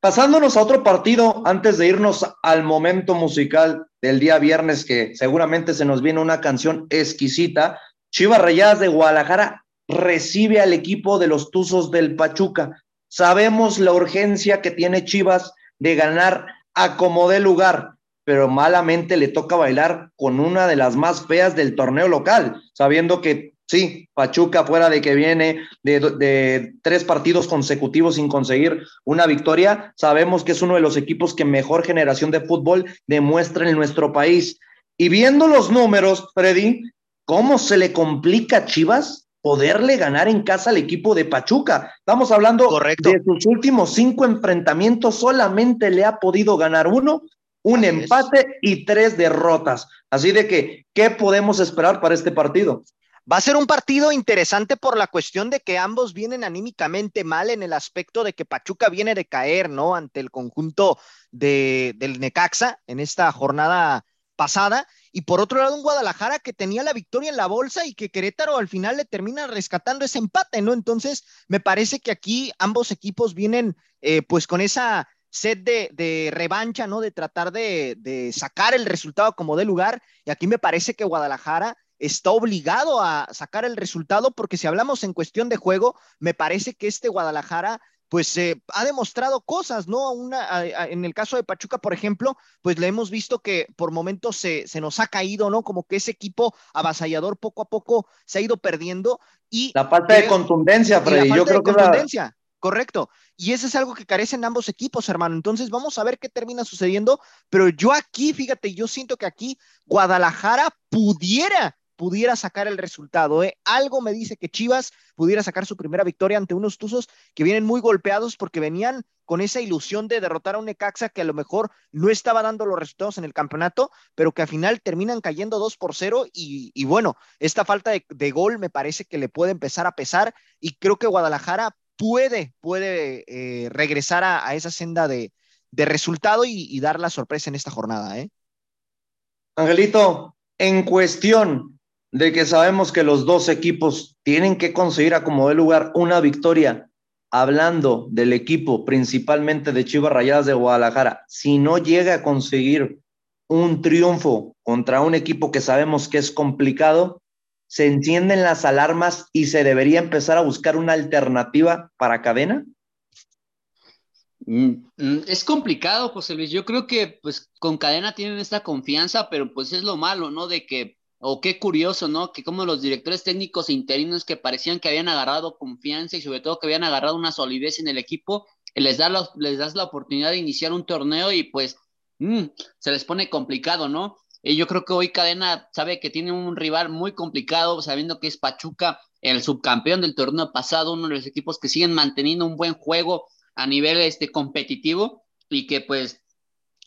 Pasándonos a otro partido, antes de irnos al momento musical del día viernes, que seguramente se nos viene una canción exquisita, Chivas Rayadas de Guadalajara recibe al equipo de los Tuzos del Pachuca. Sabemos la urgencia que tiene Chivas de ganar a como dé lugar, pero malamente le toca bailar con una de las más feas del torneo local, sabiendo que Sí, Pachuca fuera de que viene de, tres partidos consecutivos sin conseguir una victoria, sabemos que es uno de los equipos que mejor generación de fútbol demuestra en nuestro país. Y viendo los números, Freddy, ¿cómo se le complica a Chivas poderle ganar en casa al equipo de Pachuca? Estamos hablando de sus últimos cinco enfrentamientos, solamente le ha podido ganar uno, un empate y tres derrotas. Así de que, ¿qué podemos esperar para este partido? Va a ser un partido interesante por la cuestión de que ambos vienen anímicamente mal en el aspecto de que Pachuca viene de caer, ¿no? Ante el conjunto de, del Necaxa en esta jornada pasada. Y por otro lado, un Guadalajara que tenía la victoria en la bolsa y que Querétaro al final le termina rescatando ese empate, ¿no? Entonces, me parece que aquí ambos equipos vienen eh, pues con esa sed de, revancha, ¿no? De tratar de, de sacar el resultado como de lugar. Y aquí me parece que Guadalajara está obligado a sacar el resultado porque si hablamos en cuestión de juego, me parece que este Guadalajara pues eh, ha demostrado cosas, ¿no? Una, en el caso de Pachuca, por ejemplo, pues le hemos visto que por momentos se, se, nos ha caído, ¿no? Como que ese equipo avasallador poco a poco se ha ido perdiendo y... La falta de contundencia, Freddy. Yo creo que contundencia. Correcto. Y eso es algo que carecen ambos equipos, hermano. Entonces vamos a ver qué termina sucediendo. Pero yo aquí, fíjate, yo siento que aquí Guadalajara pudiera pudiera sacar el resultado. ¿eh? Algo me dice que Chivas pudiera sacar su primera victoria ante unos Tuzos que vienen muy golpeados porque venían con esa ilusión de derrotar a un Necaxa que a lo mejor no estaba dando los resultados en el campeonato, pero que al final terminan cayendo 2 por 0 y, bueno, esta falta de, gol me parece que le puede empezar a pesar y creo que Guadalajara puede, puede eh, regresar a, esa senda de, resultado y, dar la sorpresa en esta jornada. ¿eh? Angelito, en cuestión de que sabemos que los dos equipos tienen que conseguir a como de lugar una victoria, hablando del equipo principalmente de Chivas Rayadas de Guadalajara, si no llega a conseguir un triunfo contra un equipo que sabemos que es complicado, se encienden las alarmas y se debería empezar a buscar una alternativa para cadena? Mm, mm, es complicado, José Luis. Yo creo que pues con cadena tienen esta confianza, pero pues es lo malo, ¿no? De que o qué curioso, ¿no? Que como los directores técnicos e interinos que parecían que habían agarrado confianza y sobre todo que habían agarrado una solidez en el equipo, les, da les das la oportunidad de iniciar un torneo y pues mm, se les pone complicado, ¿no? Y yo creo que hoy Cadena sabe que tiene un rival muy complicado, sabiendo que es Pachuca, el subcampeón del torneo pasado, uno de los equipos que siguen manteniendo un buen juego a nivel este, competitivo y que pues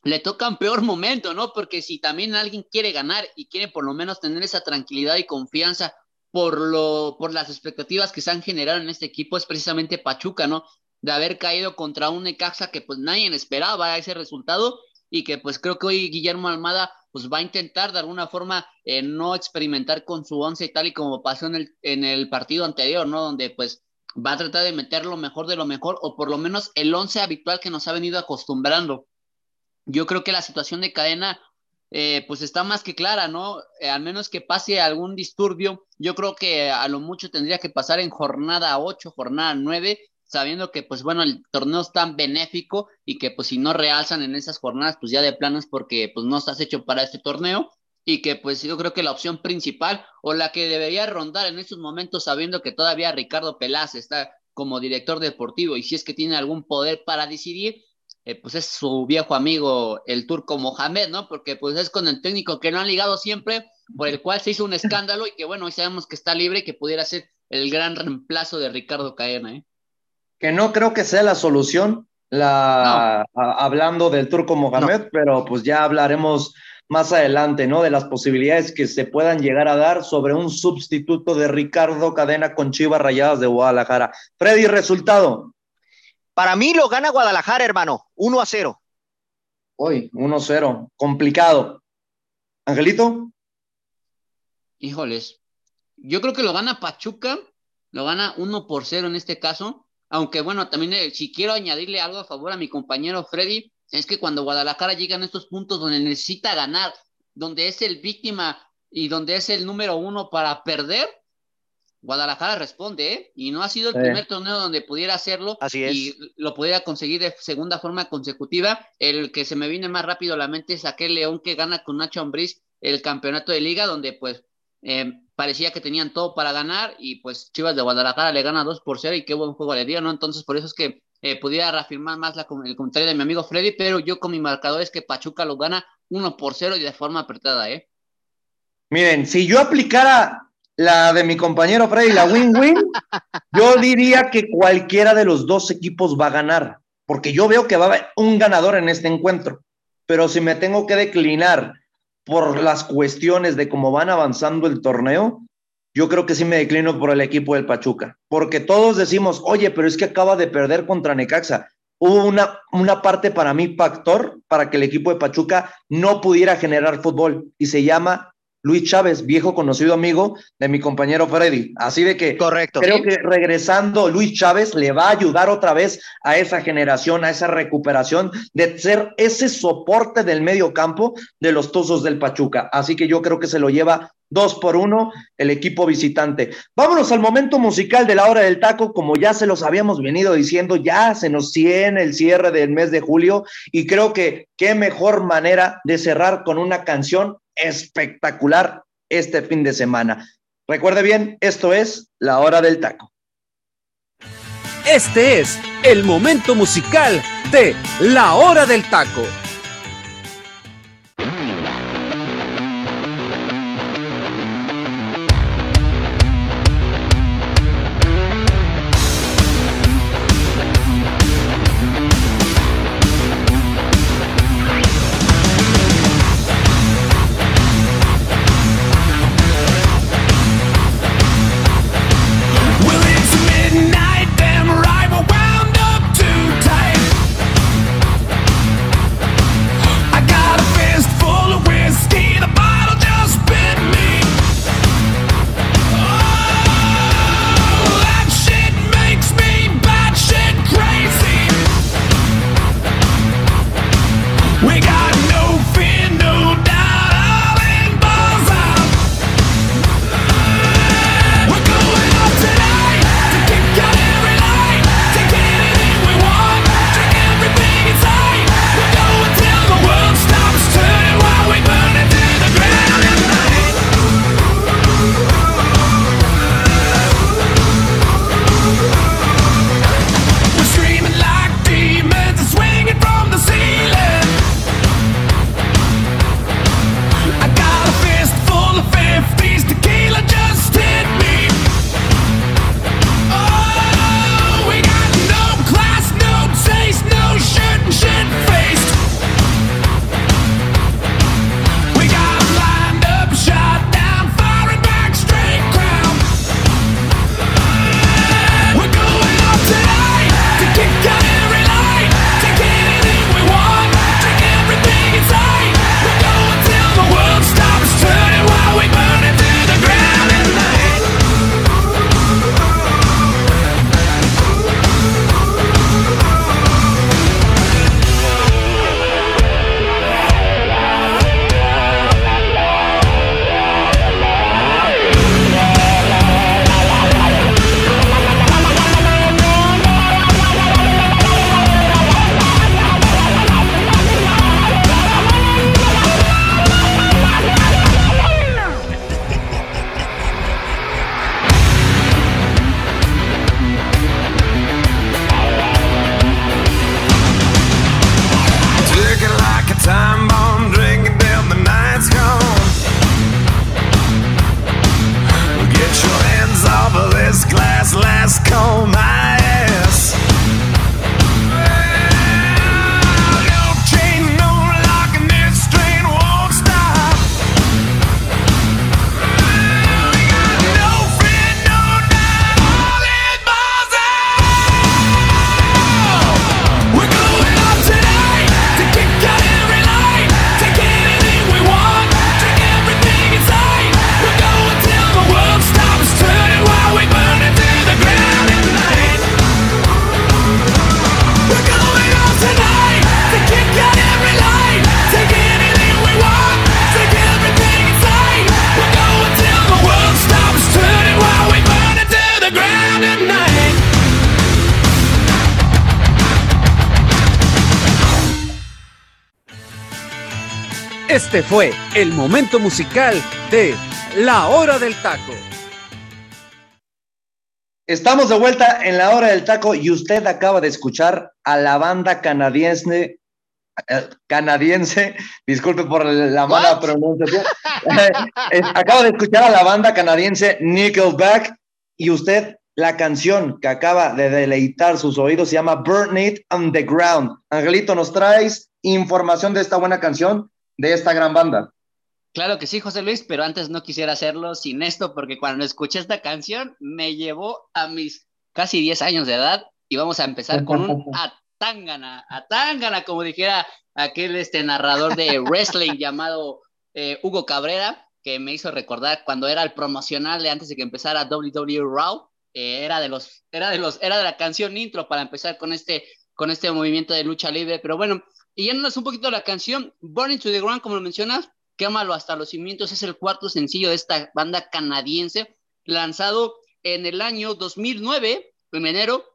le toca un peor momento, ¿no? Porque si también alguien quiere ganar y quiere por lo menos tener esa tranquilidad y confianza por, lo, por las expectativas que se han generado en este equipo, es precisamente Pachuca, ¿no? De haber caído contra un Necaxa que pues nadie esperaba ese resultado y que pues creo que hoy Guillermo Almada pues va a intentar de alguna forma eh, no experimentar con su once y tal y como pasó en el, en el partido anterior, ¿no? Donde pues va a tratar de meter lo mejor de lo mejor o por lo menos el once habitual que nos ha venido acostumbrando yo creo que la situación de cadena eh, pues está más que clara, ¿no? Eh, al menos que pase algún disturbio, yo creo que a lo mucho tendría que pasar en jornada 8, jornada 9, sabiendo que pues bueno, el torneo es tan benéfico y que pues si no realzan en esas jornadas, pues ya de planos porque pues no estás hecho para este torneo y que pues yo creo que la opción principal o la que debería rondar en estos momentos sabiendo que todavía Ricardo Pelaz está como director deportivo y si es que tiene algún poder para decidir, eh, pues es su viejo amigo el turco Mohamed, ¿no? Porque pues es con el técnico que no han ligado siempre, por el cual se hizo un [LAUGHS] escándalo y que bueno, hoy sabemos que está libre y que pudiera ser el gran reemplazo de Ricardo Caena, ¿eh? Que no creo que sea la solución, la, hablando del turco Mohamed, pero pues ya hablaremos más adelante, ¿no? De las posibilidades que se puedan llegar a dar sobre un sustituto de Ricardo Cadena con Chivas Rayadas de Guadalajara. Freddy, resultado. Para mí lo gana Guadalajara, hermano, 1 a 0. Hoy, 1-0, complicado. Angelito. Híjoles, yo creo que lo gana Pachuca, lo gana 1 por 0 en este caso, aunque bueno, también eh, si quiero añadirle algo a favor a mi compañero Freddy, es que cuando Guadalajara llega en estos puntos donde necesita ganar, donde es el víctima y donde es el número uno para perder, Guadalajara responde, ¿eh? Y no ha sido el primer torneo donde pudiera hacerlo Así y lo pudiera conseguir de segunda forma consecutiva. El que se me viene más rápido a la mente es aquel León que gana con Nacho Ambriz el campeonato de liga, donde pues eh, parecía que tenían todo para ganar y pues Chivas de Guadalajara le gana 2 por 0 y qué buen juego le dio, ¿no? Entonces por eso es que eh, pudiera reafirmar más la, el comentario de mi amigo Freddy, pero yo con mi marcador es que Pachuca lo gana 1 por 0 y de forma apretada, ¿eh? Miren, si yo aplicara la de mi compañero Freddy, la win-win, yo diría que cualquiera de los dos equipos va a ganar, porque yo veo que va a haber un ganador en este encuentro, pero si me tengo que declinar por las cuestiones de cómo van avanzando el torneo, yo creo que sí me declino por el equipo del Pachuca, porque todos decimos, oye, pero es que acaba de perder contra Necaxa. Hubo una, una parte para mí factor para que el equipo de Pachuca no pudiera generar fútbol y se llama Luis Chávez, viejo conocido amigo de mi compañero Freddy. Así de que Correcto. creo que regresando Luis Chávez le va a ayudar otra vez a esa generación, a esa recuperación de ser ese soporte del medio campo de los Tuzos del Pachuca. Así que yo creo que se lo lleva dos por uno el equipo visitante. Vámonos al momento musical de la hora del taco, como ya se los habíamos venido diciendo, ya se nos tiene el cierre del mes de julio y creo que qué mejor manera de cerrar con una canción espectacular este fin de semana. Recuerde bien, esto es La Hora del Taco. Este es el momento musical de La Hora del Taco. Este fue el momento musical de La Hora del Taco. Estamos de vuelta en la hora del taco y usted acaba de escuchar a la banda canadiense, eh, canadiense, [LAUGHS] disculpe por la mala pronunciación, [LAUGHS] acaba de escuchar a la banda canadiense Nickelback y usted la canción que acaba de deleitar sus oídos se llama Burn It on the Ground. Angelito, ¿nos traes información de esta buena canción de esta gran banda? Claro que sí, José Luis, pero antes no quisiera hacerlo sin esto, porque cuando escuché esta canción me llevó a mis casi 10 años de edad y vamos a empezar con un Atangana, Atangana, como dijera aquel este narrador de [LAUGHS] wrestling llamado eh, Hugo Cabrera, que me hizo recordar cuando era el promocional de antes de que empezara WWE Raw, eh, era de los, era de los, era de la canción intro para empezar con este, con este movimiento de lucha libre, pero bueno, y yéndonos un poquito la canción, Burning to the Ground, como lo mencionas, Quémalo hasta los cimientos es el cuarto sencillo de esta banda canadiense, lanzado en el año 2009, en enero,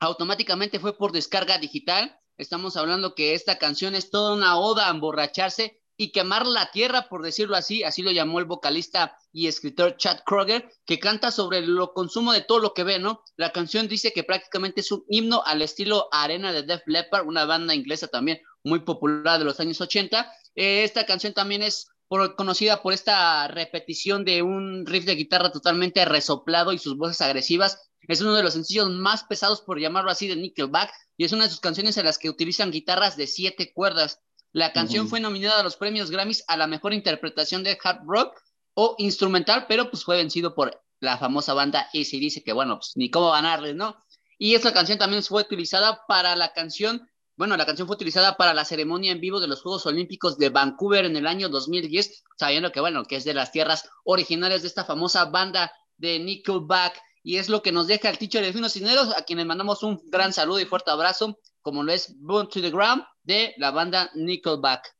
automáticamente fue por descarga digital. Estamos hablando que esta canción es toda una oda a emborracharse y quemar la tierra, por decirlo así, así lo llamó el vocalista y escritor Chad Kroger, que canta sobre el consumo de todo lo que ve, ¿no? La canción dice que prácticamente es un himno al estilo Arena de Def Leppard, una banda inglesa también muy popular de los años 80, eh, esta canción también es conocida por esta repetición de un riff de guitarra totalmente resoplado y sus voces agresivas. Es uno de los sencillos más pesados, por llamarlo así, de Nickelback, y es una de sus canciones en las que utilizan guitarras de siete cuerdas. La canción fue nominada a los premios Grammys a la mejor interpretación de hard rock o instrumental, pero pues fue vencido por la famosa banda dice que bueno, pues ni cómo ganarles, ¿no? Y esta canción también fue utilizada para la canción bueno, la canción fue utilizada para la ceremonia en vivo de los Juegos Olímpicos de Vancouver en el año 2010, sabiendo que, bueno, que es de las tierras originales de esta famosa banda de Nickelback. Y es lo que nos deja el teacher de Finos Cineros, a quienes mandamos un gran saludo y fuerte abrazo, como lo es Born to the Ground de la banda Nickelback.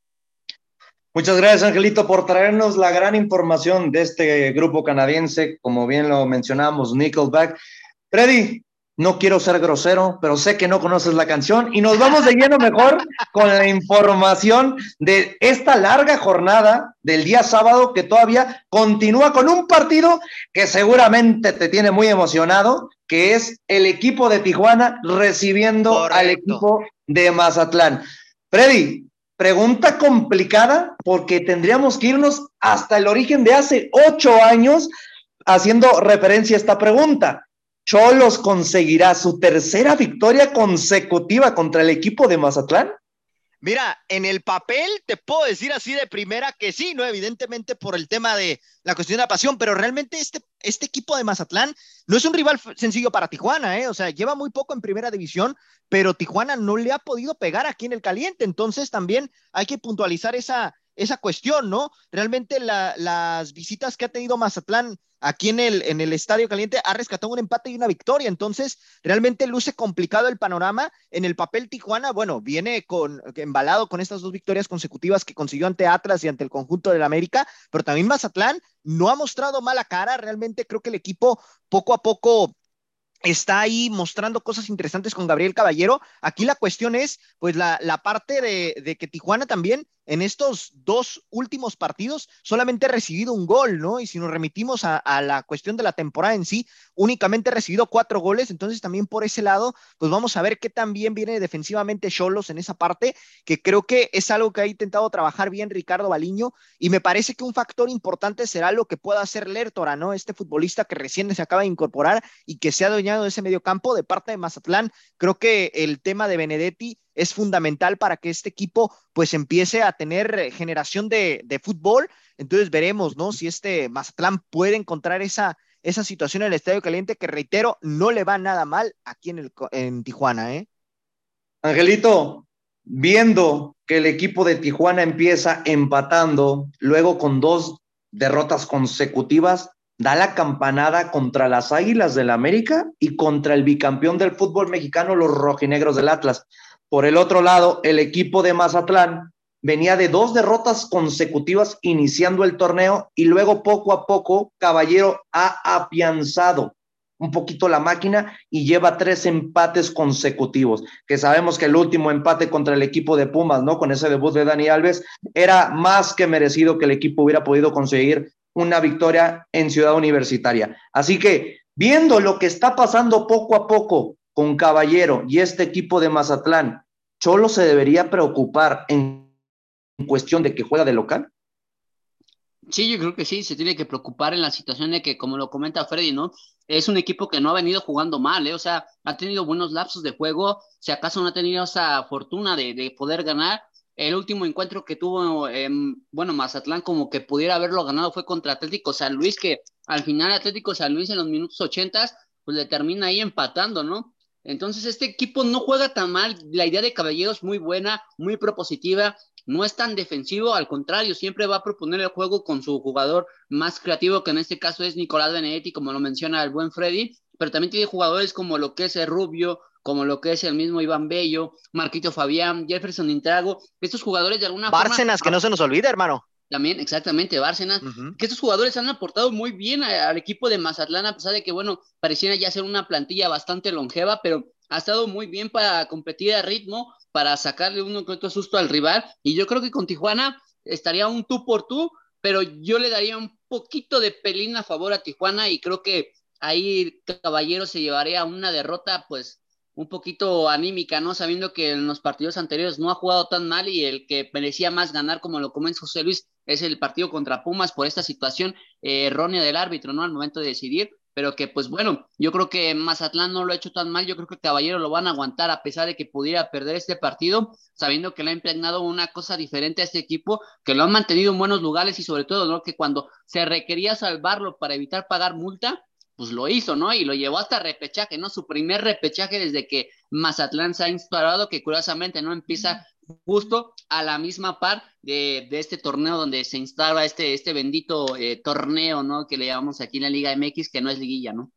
Muchas gracias, Angelito, por traernos la gran información de este grupo canadiense, como bien lo mencionamos, Nickelback. Freddy, no quiero ser grosero, pero sé que no conoces la canción y nos vamos de lleno mejor con la información de esta larga jornada del día sábado que todavía continúa con un partido que seguramente te tiene muy emocionado, que es el equipo de Tijuana recibiendo al equipo de Mazatlán. Freddy, pregunta complicada porque tendríamos que irnos hasta el origen de hace ocho años haciendo referencia a esta pregunta. Cholos conseguirá su tercera victoria consecutiva contra el equipo de Mazatlán? Mira, en el papel te puedo decir así de primera que sí, ¿no? Evidentemente por el tema de la cuestión de la pasión, pero realmente este, este equipo de Mazatlán no es un rival sencillo para Tijuana, ¿eh? O sea, lleva muy poco en primera división, pero Tijuana no le ha podido pegar aquí en el caliente, entonces también hay que puntualizar esa, esa cuestión, ¿no? Realmente las visitas que ha tenido Mazatlán aquí en el, en el Estadio Caliente ha rescatado un empate y una victoria, entonces realmente luce complicado el panorama. En el papel Tijuana, bueno, viene con embalado con estas dos victorias consecutivas que consiguió ante Atlas y ante el conjunto del América, pero también Mazatlán no ha mostrado mala cara, realmente creo que el equipo poco a poco está ahí mostrando cosas interesantes con Gabriel Caballero. Aquí la cuestión es, pues, la, la parte de, de, que Tijuana también en estos dos últimos partidos solamente ha recibido un gol, ¿no? Y si nos remitimos a, la cuestión de la temporada en sí, únicamente ha recibido cuatro goles, entonces también por ese lado, pues vamos a ver qué también viene defensivamente Cholos en esa parte, que creo que es algo que ha intentado trabajar bien Ricardo Baliño, y me parece que un factor importante será lo que pueda hacer Lertora, ¿no? Este futbolista que recién se acaba de incorporar y que se ha de ese medio campo de parte de Mazatlán. Creo que el tema de Benedetti es fundamental para que este equipo pues empiece a tener eh, generación de, de fútbol. Entonces veremos, ¿no? Si este Mazatlán puede encontrar esa, esa situación en el Estadio Caliente, que reitero, no le va nada mal aquí en, el, en Tijuana, ¿eh? Angelito, viendo que el equipo de Tijuana empieza empatando, luego con dos derrotas consecutivas, da la campanada contra las Águilas del América y contra el bicampeón del fútbol mexicano, los rojinegros del Atlas. Por el otro lado, el equipo de Mazatlán venía de dos derrotas consecutivas iniciando el torneo y luego poco a poco Caballero ha afianzado un poquito la máquina y lleva tres empates consecutivos, que sabemos que el último empate contra el equipo de Pumas, ¿no? Con ese debut de Dani Alves, era más que merecido que el equipo hubiera podido conseguir una victoria en Ciudad Universitaria. Así que viendo lo que está pasando poco a poco con Caballero y este equipo de Mazatlán, ¿Cholo se debería preocupar en cuestión de que juega de local? Sí, yo creo que sí, se tiene que preocupar en la situación de que, como lo comenta Freddy, ¿no? Es un equipo que no ha venido jugando mal, ¿eh? O sea, ha tenido buenos lapsos de juego, si acaso no ha tenido esa fortuna de, de poder ganar. El último encuentro que tuvo, bueno, Mazatlán como que pudiera haberlo ganado fue contra Atlético San Luis, que al final Atlético San Luis en los minutos 80 pues le termina ahí empatando, ¿no? Entonces este equipo no juega tan mal, la idea de Caballeros muy buena, muy propositiva, no es tan defensivo, al contrario, siempre va a proponer el juego con su jugador más creativo, que en este caso es Nicolás Benedetti, como lo menciona el buen Freddy, pero también tiene jugadores como lo que es el Rubio, como lo que es el mismo Iván Bello, Marquito Fabián, Jefferson Intrago, estos jugadores de alguna Bárcenas, que no se nos olvide, hermano. También, exactamente, Bárcenas, que estos jugadores han aportado muy bien al equipo de Mazatlán, a pesar de que, bueno, pareciera ya ser una plantilla bastante longeva, pero ha estado muy bien para competir a ritmo, para sacarle un otro susto al rival. Y yo creo que con Tijuana estaría un tú por tú, pero yo le daría un poquito de pelín a favor a Tijuana y creo que ahí Caballero se llevaría una derrota, pues un poquito anímica, ¿no? Sabiendo que en los partidos anteriores no ha jugado tan mal y el que merecía más ganar, como lo comenta José Luis, es el partido contra Pumas por esta situación eh, errónea del árbitro, ¿no? Al momento de decidir pero que pues bueno, yo creo que Mazatlán no lo ha hecho tan mal, yo creo que Caballero lo van a aguantar a pesar de que pudiera perder este partido, sabiendo que le ha impregnado una cosa diferente a este equipo, que lo han mantenido en buenos lugares y sobre todo, ¿no? Que cuando se requería salvarlo para evitar pagar multa, pues lo hizo, ¿no? Y lo llevó hasta repechaje, ¿no? Su primer repechaje desde que Mazatlán se ha instalado, que curiosamente no empieza justo a la misma par de, este torneo donde se instala este, este bendito eh, torneo, ¿no? Que le llamamos aquí en la Liga MX, que no es liguilla, ¿no?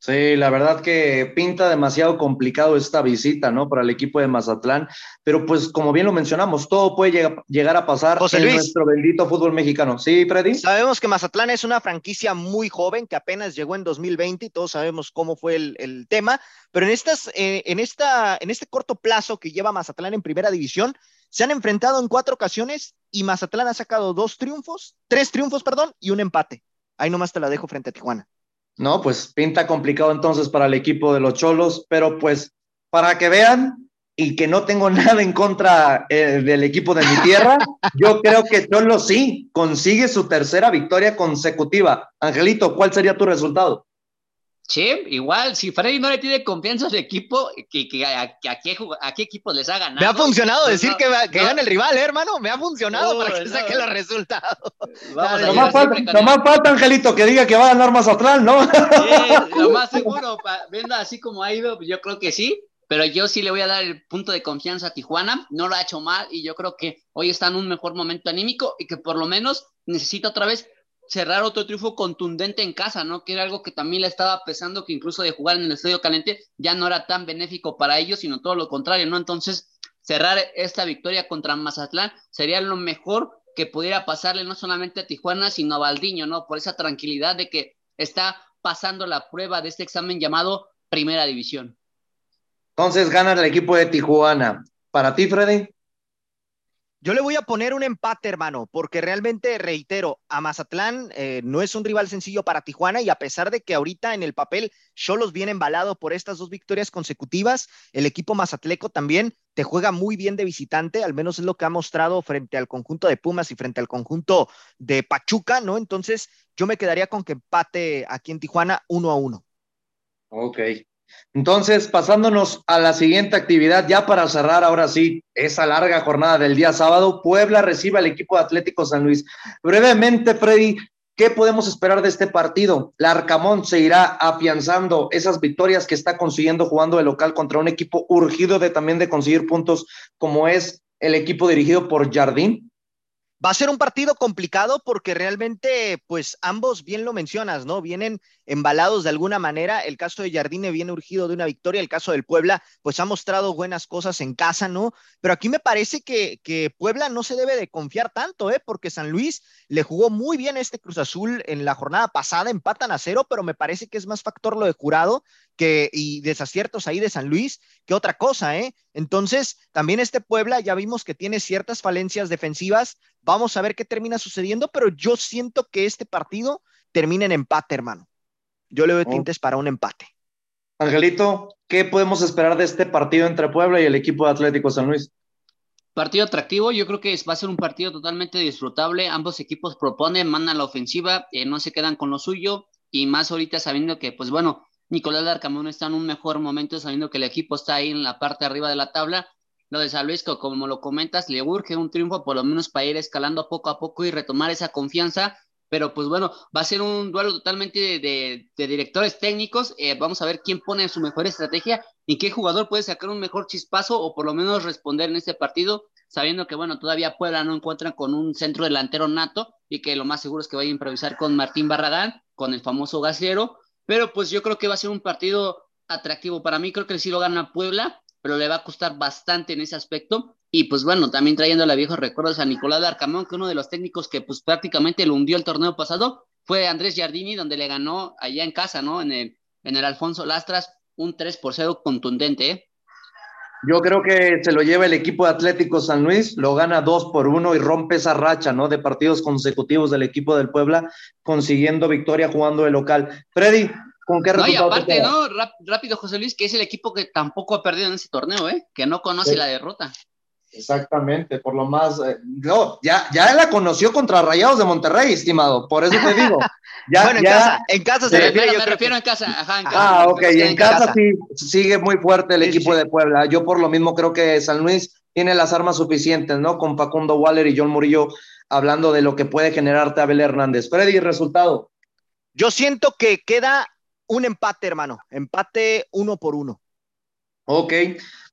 Sí, la verdad que pinta demasiado complicado esta visita, ¿no? Para el equipo de Mazatlán, pero pues como bien lo mencionamos, todo puede llegar a pasar en nuestro bendito fútbol mexicano. Sí, Freddy. Sabemos que Mazatlán es una franquicia muy joven que apenas llegó en 2020 y todos sabemos cómo fue el, tema, pero en, estas, eh, en, esta, en este corto plazo que lleva Mazatlán en primera división, se han enfrentado en cuatro ocasiones y Mazatlán ha sacado dos triunfos, tres triunfos, perdón, y un empate. Ahí nomás te la dejo frente a Tijuana. No, pues pinta complicado entonces para el equipo de los Cholos, pero pues para que vean y que no tengo [LAUGHS] nada en contra eh, del equipo de mi tierra, [LAUGHS] yo creo que Cholos sí consigue su tercera victoria consecutiva. Angelito, ¿cuál sería tu resultado? Sí, igual, si Freddy no le tiene confianza a su equipo, que, a, qué, a, qué, equipo les ha ganado. Me ha funcionado pues decir que, que gane el rival, ¿eh, hermano. Me ha funcionado para que saque los resultados. no más falta, Angelito, que diga que va a ganar Mazatlán, ¿no? Sí, lo más [LAUGHS] seguro, viendo así como ha ido, yo creo que sí. Pero yo sí le voy a dar el punto de confianza a Tijuana. No lo ha hecho mal y yo creo que hoy está en un mejor momento anímico y que por lo menos necesita otra vez cerrar otro triunfo contundente en casa, ¿no? Que era algo que también le estaba pesando, que incluso de jugar en el estadio caliente ya no era tan benéfico para ellos, sino todo lo contrario, ¿no? Entonces, cerrar esta victoria contra Mazatlán sería lo mejor que pudiera pasarle no solamente a Tijuana, sino a Valdiño, ¿no? Por esa tranquilidad de que está pasando la prueba de este examen llamado Primera División. Entonces gana el equipo de Tijuana. ¿Para ti, Freddy? Yo le voy a poner un empate, hermano, porque realmente, reitero, a Mazatlán eh, no es un rival sencillo para Tijuana y a pesar de que ahorita en el papel Cholos viene embalado por estas dos victorias consecutivas, el equipo mazatleco también te juega muy bien de visitante, al menos es lo que ha mostrado frente al conjunto de Pumas y frente al conjunto de Pachuca, ¿no? Entonces yo me quedaría con que empate aquí en Tijuana uno a uno. Ok. Entonces, pasándonos a la siguiente actividad, ya para cerrar ahora sí esa larga jornada del día sábado, Puebla recibe al equipo de Atlético San Luis. Brevemente, Freddy, ¿qué podemos esperar de este partido? La Arcamón se irá afianzando esas victorias que está consiguiendo jugando de local contra un equipo urgido de también de conseguir puntos como es el equipo dirigido por Jardín. Va a ser un partido complicado porque realmente, pues ambos, bien lo mencionas, ¿no? Vienen embalados de alguna manera. El caso de Jardine viene urgido de una victoria, el caso del Puebla, pues ha mostrado buenas cosas en casa, ¿no? Pero aquí me parece que, que Puebla no se debe de confiar tanto, ¿eh? Porque San Luis le jugó muy bien este Cruz Azul en la jornada pasada, empatan a cero, pero me parece que es más factor lo de Jurado que, y desaciertos ahí de San Luis que otra cosa, ¿eh? Entonces, también este Puebla ya vimos que tiene ciertas falencias defensivas. Vamos a ver qué termina sucediendo, pero yo siento que este partido termina en empate, hermano. Yo le doy oh. tintes para un empate. Angelito, ¿qué podemos esperar de este partido entre Puebla y el equipo de Atlético San Luis? Partido atractivo, yo creo que va a ser un partido totalmente disfrutable. Ambos equipos proponen, mandan la ofensiva, eh, no se quedan con lo suyo y más ahorita sabiendo que, pues bueno, Nicolás Larcamón está en un mejor momento, sabiendo que el equipo está ahí en la parte arriba de la tabla. Lo de San Luis, como lo comentas, le urge un triunfo por lo menos para ir escalando poco a poco y retomar esa confianza pero pues bueno, va a ser un duelo totalmente de, directores técnicos. Eh, vamos a ver quién pone su mejor estrategia y qué jugador puede sacar un mejor chispazo o por lo menos responder en este partido, sabiendo que bueno, todavía Puebla no encuentra con un centro delantero nato y que lo más seguro es que vaya a improvisar con Martín Barradán, con el famoso gasero. Pero pues yo creo que va a ser un partido atractivo para mí. Creo que sí lo gana Puebla, pero le va a costar bastante en ese aspecto. Y pues bueno, también trayendo a viejos recuerdos a Nicolás Arcamón, que uno de los técnicos que pues prácticamente lo hundió el torneo pasado fue Andrés Giardini, donde le ganó allá en casa, ¿no? En el, en el Alfonso Lastras, un 3 por 0 contundente, ¿eh? Yo creo que se lo lleva el equipo de Atlético San Luis, lo gana 2 por 1 y rompe esa racha, ¿no? De partidos consecutivos del equipo del Puebla, consiguiendo victoria jugando de local. Freddy, ¿con qué resultado? No, y aparte, ¿no? Rápido, José Luis, que es el equipo que tampoco ha perdido en ese torneo, ¿eh? Que no conoce la derrota. Exactamente, por lo más, eh, no, ya, ya la conoció contra Rayados de Monterrey, estimado, por eso te digo. [LAUGHS] Ya, bueno, en casa, en casa se refiere, me refiero en casa, ajá, en casa. Ah, ok, en, casa, sí sigue muy fuerte el equipo de Puebla. Yo por lo mismo creo que San Luis tiene las armas suficientes, ¿no? Con Facundo Waller y John Murillo hablando de lo que puede generarte Abel Hernández. Freddy, resultado. Yo siento que queda un empate, hermano, empate uno por uno. Ok,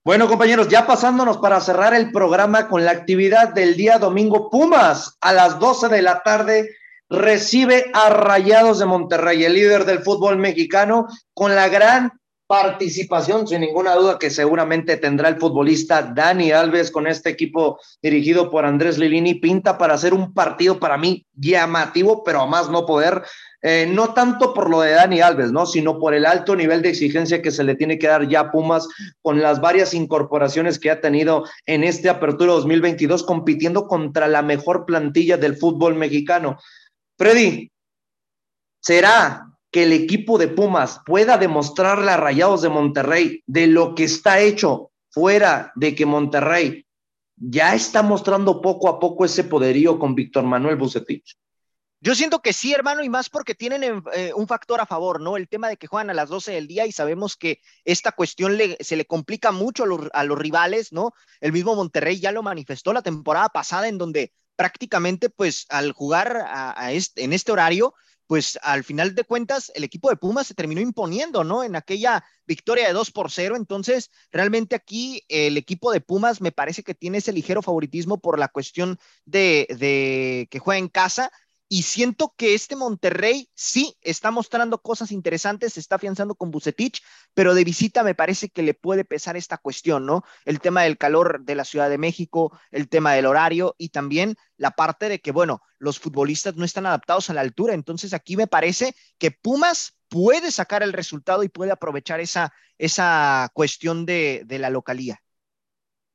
bueno, compañeros, ya pasándonos para cerrar el programa con la actividad del día domingo, Pumas a las 12 de la tarde recibe a Rayados de Monterrey, el líder del fútbol mexicano, con la gran participación, sin ninguna duda, que seguramente tendrá el futbolista Dani Alves con este equipo dirigido por Andrés Lilini, pinta para hacer un partido para mí llamativo, pero a más no poder. Eh, no tanto por lo de Dani Alves, ¿no? Sino por el alto nivel de exigencia que se le tiene que dar ya a Pumas con las varias incorporaciones que ha tenido en este Apertura 2022, compitiendo contra la mejor plantilla del fútbol mexicano. Freddy, ¿será que el equipo de Pumas pueda demostrarle a Rayados de Monterrey de lo que está hecho fuera de que Monterrey ya está mostrando poco a poco ese poderío con Víctor Manuel Bucetich? Yo siento que sí, hermano, y más porque tienen eh, un factor a favor, ¿no? El tema de que juegan a las 12 del día y sabemos que esta cuestión se le complica mucho a los, rivales, ¿no? El mismo Monterrey ya lo manifestó la temporada pasada en donde prácticamente, pues, al jugar en este horario, pues al final de cuentas el equipo de Pumas se terminó imponiendo, ¿no? En aquella victoria de 2 por 0. Entonces, realmente aquí el equipo de Pumas me parece que tiene ese ligero favoritismo por la cuestión de que juega en casa y siento que este Monterrey sí está mostrando cosas interesantes, se está afianzando con Bucetich, pero de visita me parece que le puede pesar esta cuestión, ¿no? El tema del calor de la Ciudad de México, el tema del horario y también la parte de que, bueno, los futbolistas no están adaptados a la altura. Entonces aquí me parece que Pumas puede sacar el resultado y puede aprovechar esa, esa cuestión de, de la localía.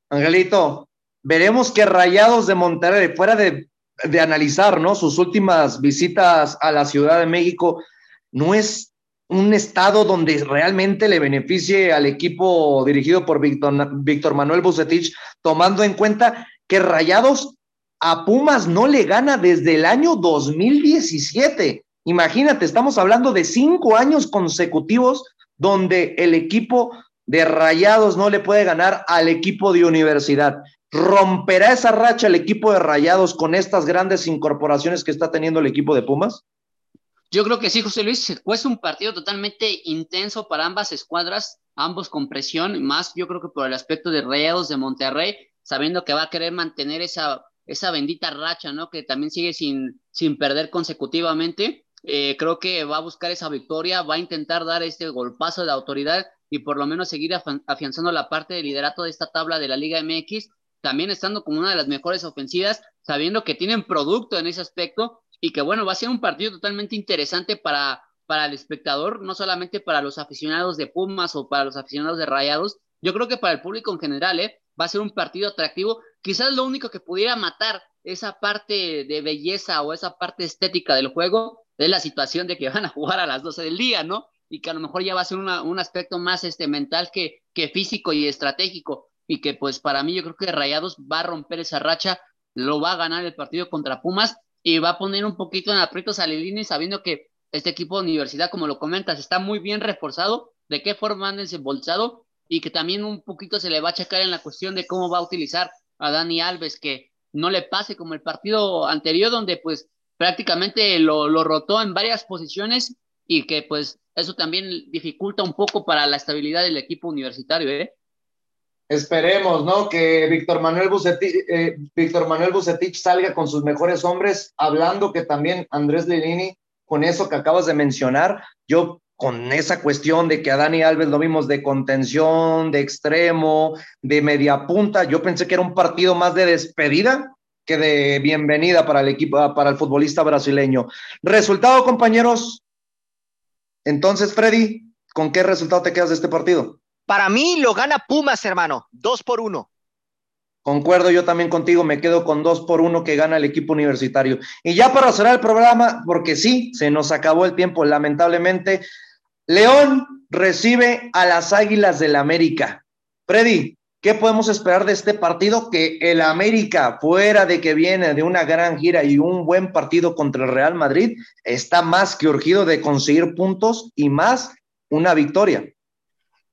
Angelito, veremos que Rayados de Monterrey, fuera de de analizar, ¿no? Sus últimas visitas a la Ciudad de México, no es un estado donde realmente le beneficie al equipo dirigido por Víctor, Víctor Manuel Bucetich, tomando en cuenta que Rayados a Pumas no le gana desde el año 2017. Imagínate, estamos hablando de cinco años consecutivos donde el equipo de Rayados no le puede ganar al equipo de universidad. ¿Romperá esa racha el equipo de Rayados con estas grandes incorporaciones que está teniendo el equipo de Pumas? Yo creo que sí, José Luis, es un partido totalmente intenso para ambas escuadras, ambos con presión, más yo creo que por el aspecto de Rayados de Monterrey, sabiendo que va a querer mantener esa, esa bendita racha, ¿no? Que también sigue sin, sin perder consecutivamente. eh, creo que va a buscar esa victoria, va a intentar dar este golpazo de autoridad y por lo menos seguir afianzando la parte de liderato de esta tabla de la Liga MX, también estando como una de las mejores ofensivas, sabiendo que tienen producto en ese aspecto y que bueno, va a ser un partido totalmente interesante para, para el espectador, no solamente para los aficionados de Pumas o para los aficionados de Rayados, yo creo que para el público en general, ¿eh? va a ser un partido atractivo. Quizás lo único que pudiera matar esa parte de belleza o esa parte estética del juego es la situación de que [LAUGHS] van a jugar a las 12 del día, ¿no? Y que a lo mejor ya va a ser un aspecto más este, mental que, que físico y estratégico. Y que pues para mí yo creo que Rayados va a romper esa racha, lo va a ganar el partido contra Pumas y va a poner un poquito en aprietos a Lilini sabiendo que este equipo de universidad, como lo comentas, está muy bien reforzado, de qué forma han desembolsado y que también un poquito se le va a checar en la cuestión de cómo va a utilizar a Dani Alves, que no le pase como el partido anterior donde pues prácticamente lo, lo rotó en varias posiciones y que pues eso también dificulta un poco para la estabilidad del equipo universitario, ¿eh? Esperemos, ¿no? Que Víctor Manuel Bucetich, eh, Manuel Bucetich salga con sus mejores hombres, hablando que también Andrés Lilini, con eso que acabas de mencionar, yo con esa cuestión de que a Dani Alves lo vimos de contención, de extremo, de media punta, yo pensé que era un partido más de despedida que de bienvenida para el equipo, para el futbolista brasileño. Resultado, compañeros. Entonces, Freddy, ¿con qué resultado te quedas de este partido? Para mí lo gana Pumas, hermano, dos por uno. Concuerdo yo también contigo, me quedo con dos por uno que gana el equipo universitario. Y ya para cerrar el programa, porque sí, se nos acabó el tiempo, lamentablemente. León recibe a las Águilas del América. Freddy, ¿qué podemos esperar de este partido? Que el América, fuera de que viene de una gran gira y un buen partido contra el Real Madrid, está más que urgido de conseguir puntos y más una victoria.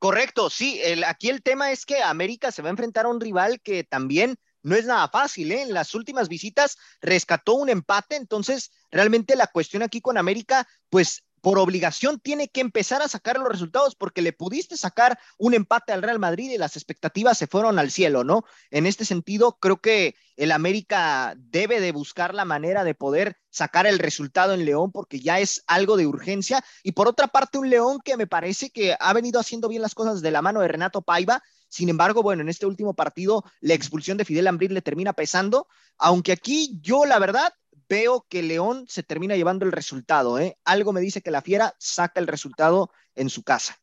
Correcto, sí. aquí el tema es que América se va a enfrentar a un rival que también no es nada fácil. ¿eh? En las últimas visitas rescató un empate, entonces realmente la cuestión aquí con América, pues por obligación tiene que empezar a sacar los resultados porque le pudiste sacar un empate al Real Madrid y las expectativas se fueron al cielo, ¿no? En este sentido, creo que el América debe de buscar la manera de poder sacar el resultado en León porque ya es algo de urgencia. Y por otra parte, un León que me parece que ha venido haciendo bien las cosas de la mano de Renato Paiva. Sin embargo, bueno, en este último partido la expulsión de Fidel Ambrir le termina pesando, aunque aquí yo la verdad veo que León se termina llevando el resultado. ¿eh? Algo me dice que la Fiera saca el resultado en su casa.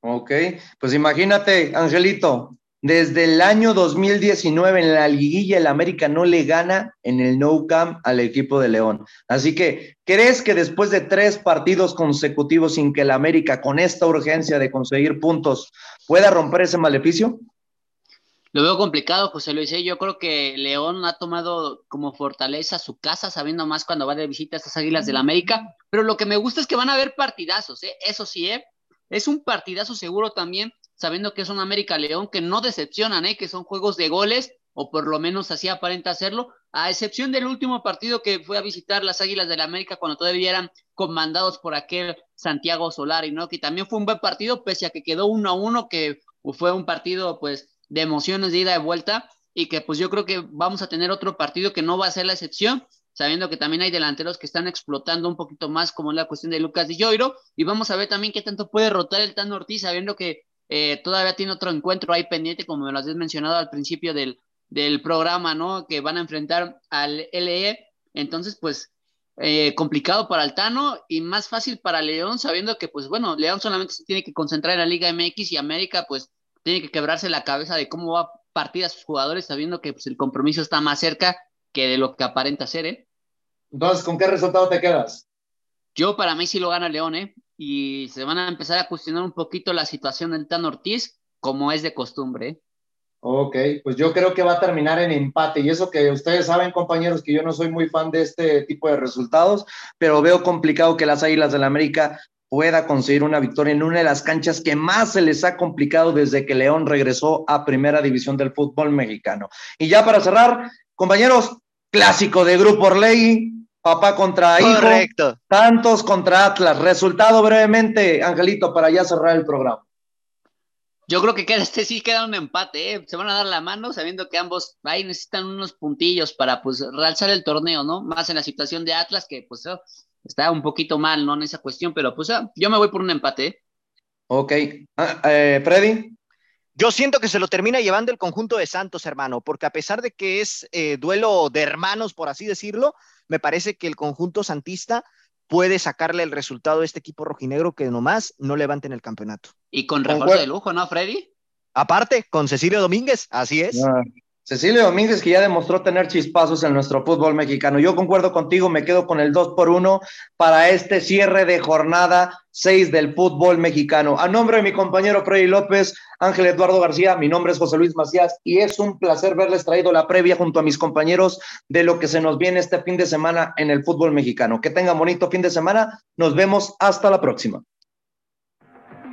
Ok, pues imagínate, Angelito, desde el año 2019 en la liguilla el América no le gana en el No Camp al equipo de León. Así que, ¿crees que después de tres partidos consecutivos sin que el América con esta urgencia de conseguir puntos pueda romper ese maleficio? Lo veo complicado, José Luis. ¿eh? Yo creo que León ha tomado como fortaleza su casa, sabiendo más cuando va de visita a estas Águilas del América. Pero lo que me gusta es que van a haber partidazos, ¿eh? eso sí, ¿eh? es un partidazo seguro también, sabiendo que es un América León que no decepcionan, ¿eh? que son juegos de goles, o por lo menos así aparenta hacerlo, a excepción del último partido que fue a visitar las Águilas del América cuando todavía eran comandados por aquel Santiago Solari, ¿no? Que también fue un buen partido, pese a que quedó uno a uno, que fue un partido, pues, de emociones de ida y vuelta y que pues yo creo que vamos a tener otro partido que no va a ser la excepción, sabiendo que también hay delanteros que están explotando un poquito más, como la cuestión de Lucas Di Lloiro, y vamos a ver también qué tanto puede rotar el Tan Ortiz, sabiendo que eh, todavía tiene otro encuentro ahí pendiente, como me lo has mencionado al principio del, del programa, ¿no? Que van a enfrentar al LE, entonces pues eh, complicado para el Tano y más fácil para León, sabiendo que pues bueno, León solamente se tiene que concentrar en la Liga MX y América pues tiene que quebrarse la cabeza de cómo va a partir a sus jugadores sabiendo que pues, el compromiso está más cerca que de lo que aparenta ser, ¿eh? Entonces, ¿con qué resultado te quedas? Yo para mí sí lo gana León, ¿eh? Y se van a empezar a cuestionar un poquito la situación del Tan Ortiz, como es de costumbre, ¿eh? Ok, pues yo creo que va a terminar en empate. Y eso que ustedes saben, compañeros, que yo no soy muy fan de este tipo de resultados, pero veo complicado que las Águilas del la América pueda conseguir una victoria en una de las canchas que más se les ha complicado desde que León regresó a primera división del fútbol mexicano. Y ya para cerrar, compañeros, clásico de Grupo Orley, papá contra hijo, Correcto. Tantos contra Atlas. Resultado brevemente, Angelito, para ya cerrar el programa. Yo creo que queda, [LAUGHS] este sí queda un empate, ¿eh? se van a dar la mano sabiendo que ambos ahí necesitan unos puntillos para pues realzar el torneo, ¿no? Más en la situación de Atlas que pues oh, está un poquito mal, ¿no? En esa cuestión, pero pues ah, yo me voy por un empate. ¿eh? Ok. Ah, eh, Freddy. Yo siento que se lo termina llevando el conjunto de Santos, hermano, porque a pesar de que es eh, duelo de hermanos, por así decirlo, me parece que el conjunto santista puede sacarle el resultado a este equipo rojinegro que nomás no levanten el campeonato. Y con refuerzo de lujo, ¿no, Freddy? Aparte, con Cecilio Domínguez, así es. Ah, Cecilio Domínguez, que ya demostró tener chispazos en nuestro fútbol mexicano. Yo concuerdo contigo, me quedo con el 2 por 1 para este cierre de jornada 6 del fútbol mexicano. A nombre de mi compañero Freddy López, Ángel Eduardo García, mi nombre es José Luis Macías y es un placer verles traído la previa junto a mis compañeros de lo que se nos viene este fin de semana en el fútbol mexicano. Que tengan bonito fin de semana. Nos vemos hasta la próxima.